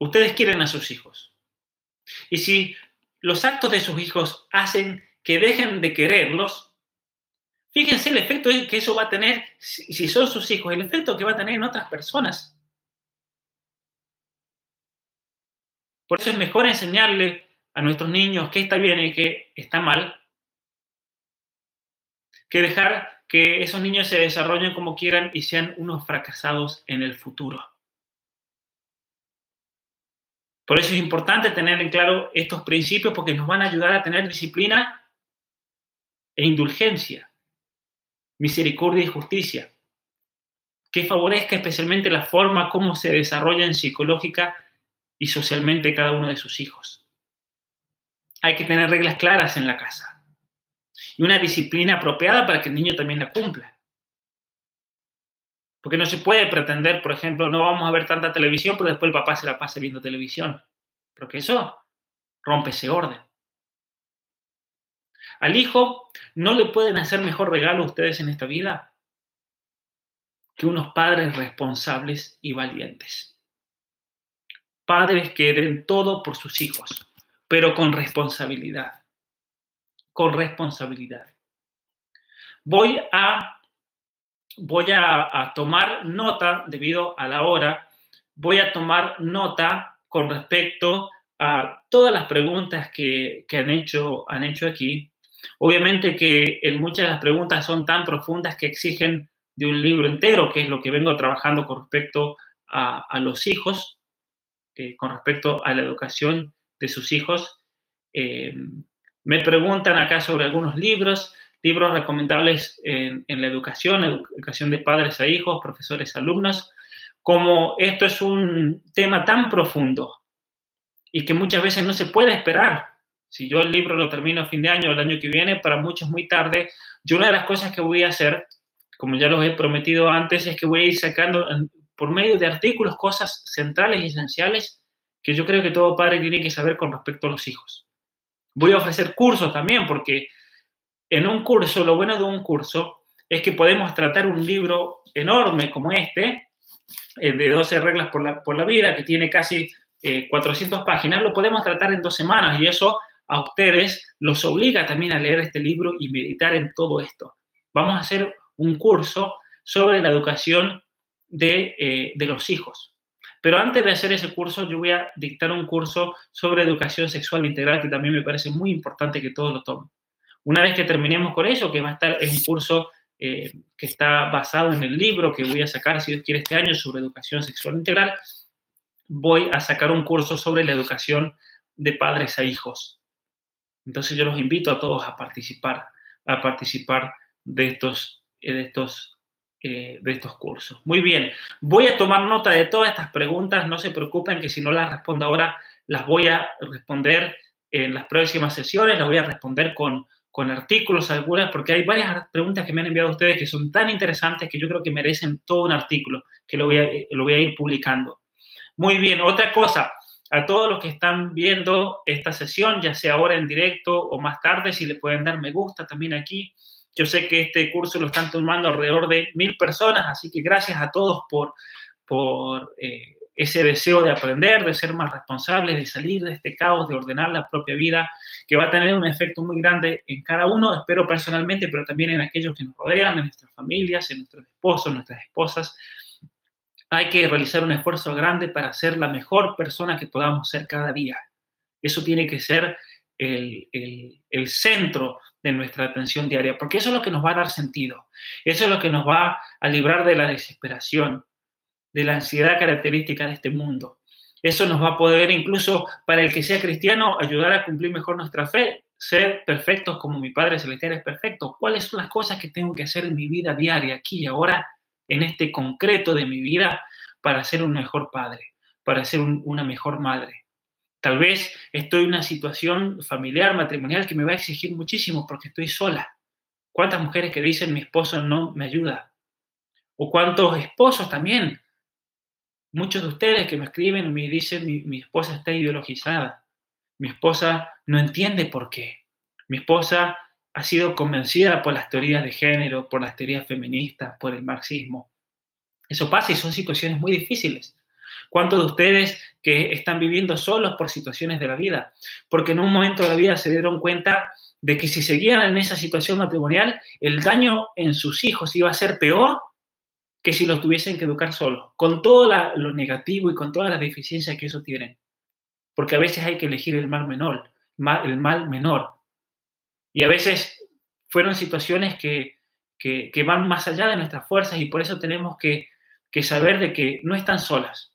ustedes quieren a sus hijos. Y si los actos de sus hijos hacen que dejen de quererlos, Fíjense el efecto que eso va a tener, si son sus hijos, el efecto que va a tener en otras personas. Por eso es mejor enseñarle a nuestros niños qué está bien y qué está mal, que dejar que esos niños se desarrollen como quieran y sean unos fracasados en el futuro. Por eso es importante tener en claro estos principios porque nos van a ayudar a tener disciplina e indulgencia misericordia y justicia, que favorezca especialmente la forma como se desarrollan psicológica y socialmente cada uno de sus hijos. Hay que tener reglas claras en la casa y una disciplina apropiada para que el niño también la cumpla. Porque no se puede pretender, por ejemplo, no vamos a ver tanta televisión, pero después el papá se la pase viendo televisión. Porque eso rompe ese orden. Al hijo no le pueden hacer mejor regalo ustedes en esta vida que unos padres responsables y valientes. Padres que den todo por sus hijos, pero con responsabilidad. Con responsabilidad. Voy a, voy a, tomar nota, debido a la hora, voy a tomar nota con respecto a todas las preguntas que, que han, hecho, han hecho aquí Obviamente que en muchas de las preguntas son tan profundas que exigen de un libro entero, que es lo que vengo trabajando con respecto a, los hijos, eh, con respecto a la educación de sus hijos. Eh, me preguntan acá sobre algunos libros, libros recomendables en, en, la educación, educación de padres a hijos, profesores alumnos, como esto es un tema tan profundo y que muchas veces no se puede esperar si yo el libro lo termino a fin de año o el año que viene, para muchos muy tarde, yo una de las cosas que voy a hacer, como ya los he prometido antes, es que voy a ir sacando por medio de artículos cosas centrales y esenciales que yo creo que todo padre tiene que saber con respecto a los hijos. Voy a ofrecer cursos también, porque en un curso, lo bueno de un curso es que podemos tratar un libro enorme como este, eh, de 12 reglas por la, por la vida, que tiene casi 400 eh, páginas, lo podemos tratar en dos semanas y eso a ustedes los obliga también a leer este libro y meditar en todo esto. Vamos a hacer un curso sobre la educación de, eh, de los hijos. Pero antes de hacer ese curso, yo voy a dictar un curso sobre educación sexual integral que también me parece muy importante que todos lo tomen. Una vez que terminemos con eso, que va a estar, es un curso eh, que está basado en el libro que voy a sacar, si Dios quiere, este año sobre educación sexual integral, voy a sacar un curso sobre la educación de padres a hijos. Entonces yo los invito a todos a participar, a participar de estos, de estos, de estos cursos. Muy bien, voy a tomar nota de todas estas preguntas, no se preocupen que si no las respondo ahora, las voy a responder en las próximas sesiones, las voy a responder con, con artículos algunas, porque hay varias preguntas que me han enviado ustedes que son tan interesantes que yo creo que merecen todo un artículo, que lo voy a, lo voy a ir publicando. Muy bien, otra cosa, a todos los que están viendo esta sesión, ya sea ahora en directo o más tarde, si le pueden dar me gusta también aquí. Yo sé que este curso lo están tomando alrededor de mil personas, así que gracias a todos por, por eh, ese deseo de aprender, de ser más responsables, de salir de este caos, de ordenar la propia vida, que va a tener un efecto muy grande en cada uno, espero personalmente, pero también en aquellos que nos rodean, en nuestras familias, en nuestros esposos, nuestras esposas. Hay que realizar un esfuerzo grande para ser la mejor persona que podamos ser cada día. Eso tiene que ser el, el, el, centro de nuestra atención diaria, porque eso es lo que nos va a dar sentido, eso es lo que nos va a librar de la desesperación, de la ansiedad característica de este mundo. Eso nos va a poder incluso para el que sea cristiano ayudar a cumplir mejor nuestra fe, ser perfectos como mi Padre Celestial es perfecto. ¿Cuáles son las cosas que tengo que hacer en mi vida diaria, aquí y ahora, en este concreto de mi vida, para ser un mejor padre, para ser una mejor madre? Tal vez estoy en una situación familiar, matrimonial, que me va a exigir muchísimo porque estoy sola. ¿Cuántas mujeres que dicen mi esposo no me ayuda? ¿O cuántos esposos también Muchos de ustedes que me escriben me dicen, mi, mi esposa está ideologizada, mi esposa no entiende por qué, mi esposa ha sido convencida por las teorías de género, por las teorías feministas, por el marxismo. Eso pasa y son situaciones muy difíciles. ¿Cuántos de ustedes que están viviendo solos por situaciones de la vida? Porque en un momento de la vida se dieron cuenta de que si seguían en esa situación matrimonial, el daño en sus hijos iba a ser peor que si los tuviesen que educar solos, con todo lo negativo y con todas las deficiencias que eso tiene. Porque a veces hay que elegir el mal menor, el mal menor. Y a veces fueron situaciones que, van más allá de nuestras fuerzas y por eso tenemos que, saber de que no están solas,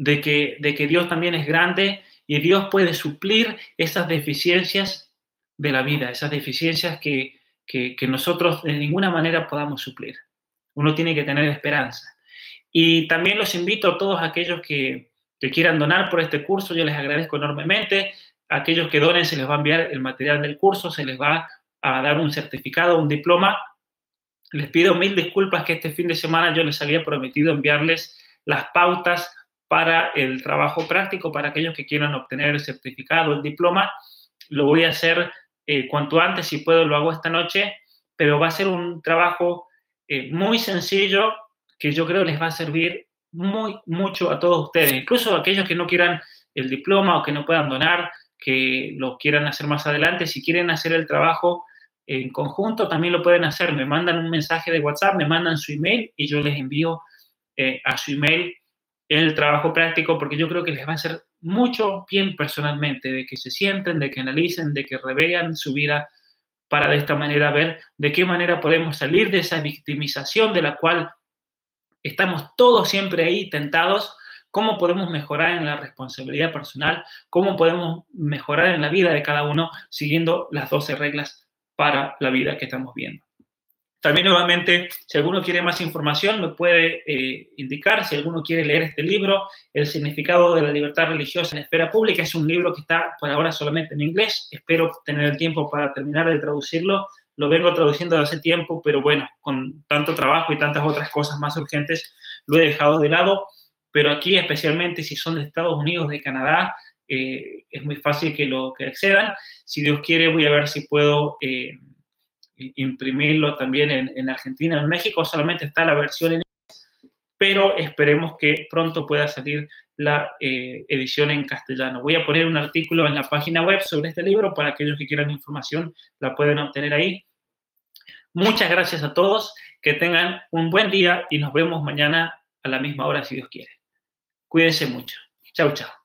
de que, de que Dios también es grande y Dios puede suplir esas deficiencias de la vida, esas deficiencias que, que, que nosotros de ninguna manera podamos suplir. Uno tiene que tener esperanza. Y también los invito a todos aquellos que, quieran donar por este curso, yo les agradezco enormemente. A aquellos que donen se les va a enviar el material del curso, se les va a dar un certificado, un diploma. Les pido mil disculpas que este fin de semana yo les había prometido enviarles las pautas para el trabajo práctico, para aquellos que quieran obtener el certificado, el diploma. Lo voy a hacer eh, cuanto antes, si puedo, lo hago esta noche, pero va a ser un trabajo eh, muy sencillo que yo creo les va a servir muy, mucho a todos ustedes, incluso a aquellos que no quieran el diploma o que no puedan donar, que lo quieran hacer más adelante, si quieren hacer el trabajo en conjunto, también lo pueden hacer. Me mandan un mensaje de WhatsApp, me mandan su email y yo les envío eh, a su email el trabajo práctico porque yo creo que les va a hacer mucho bien personalmente, de que se sienten, de que analicen, de que revean su vida para de esta manera ver de qué manera podemos salir de esa victimización de la cual estamos todos siempre ahí tentados, cómo podemos mejorar en la responsabilidad personal, cómo podemos mejorar en la vida de cada uno siguiendo las 12 reglas para la vida que estamos viendo. También nuevamente, si alguno quiere más información, me puede eh, indicar, si alguno quiere leer este libro, El significado de la libertad religiosa en la esfera pública, es un libro que está por ahora solamente en inglés, espero tener el tiempo para terminar de traducirlo, lo vengo traduciendo desde hace tiempo, pero bueno, con tanto trabajo y tantas otras cosas más urgentes, lo he dejado de lado, pero aquí especialmente si son de Estados Unidos, de Canadá, eh, es muy fácil que lo que accedan. Si Dios quiere, voy a ver si puedo... Eh, imprimirlo también en, Argentina. En México solamente está la versión en pero esperemos que pronto pueda salir la eh, edición en castellano. Voy a poner un artículo en la página web sobre este libro para aquellos que quieran información la pueden obtener ahí. Muchas gracias a todos, que tengan un buen día y nos vemos mañana a la misma hora si Dios quiere. Cuídense mucho. Chao, chao.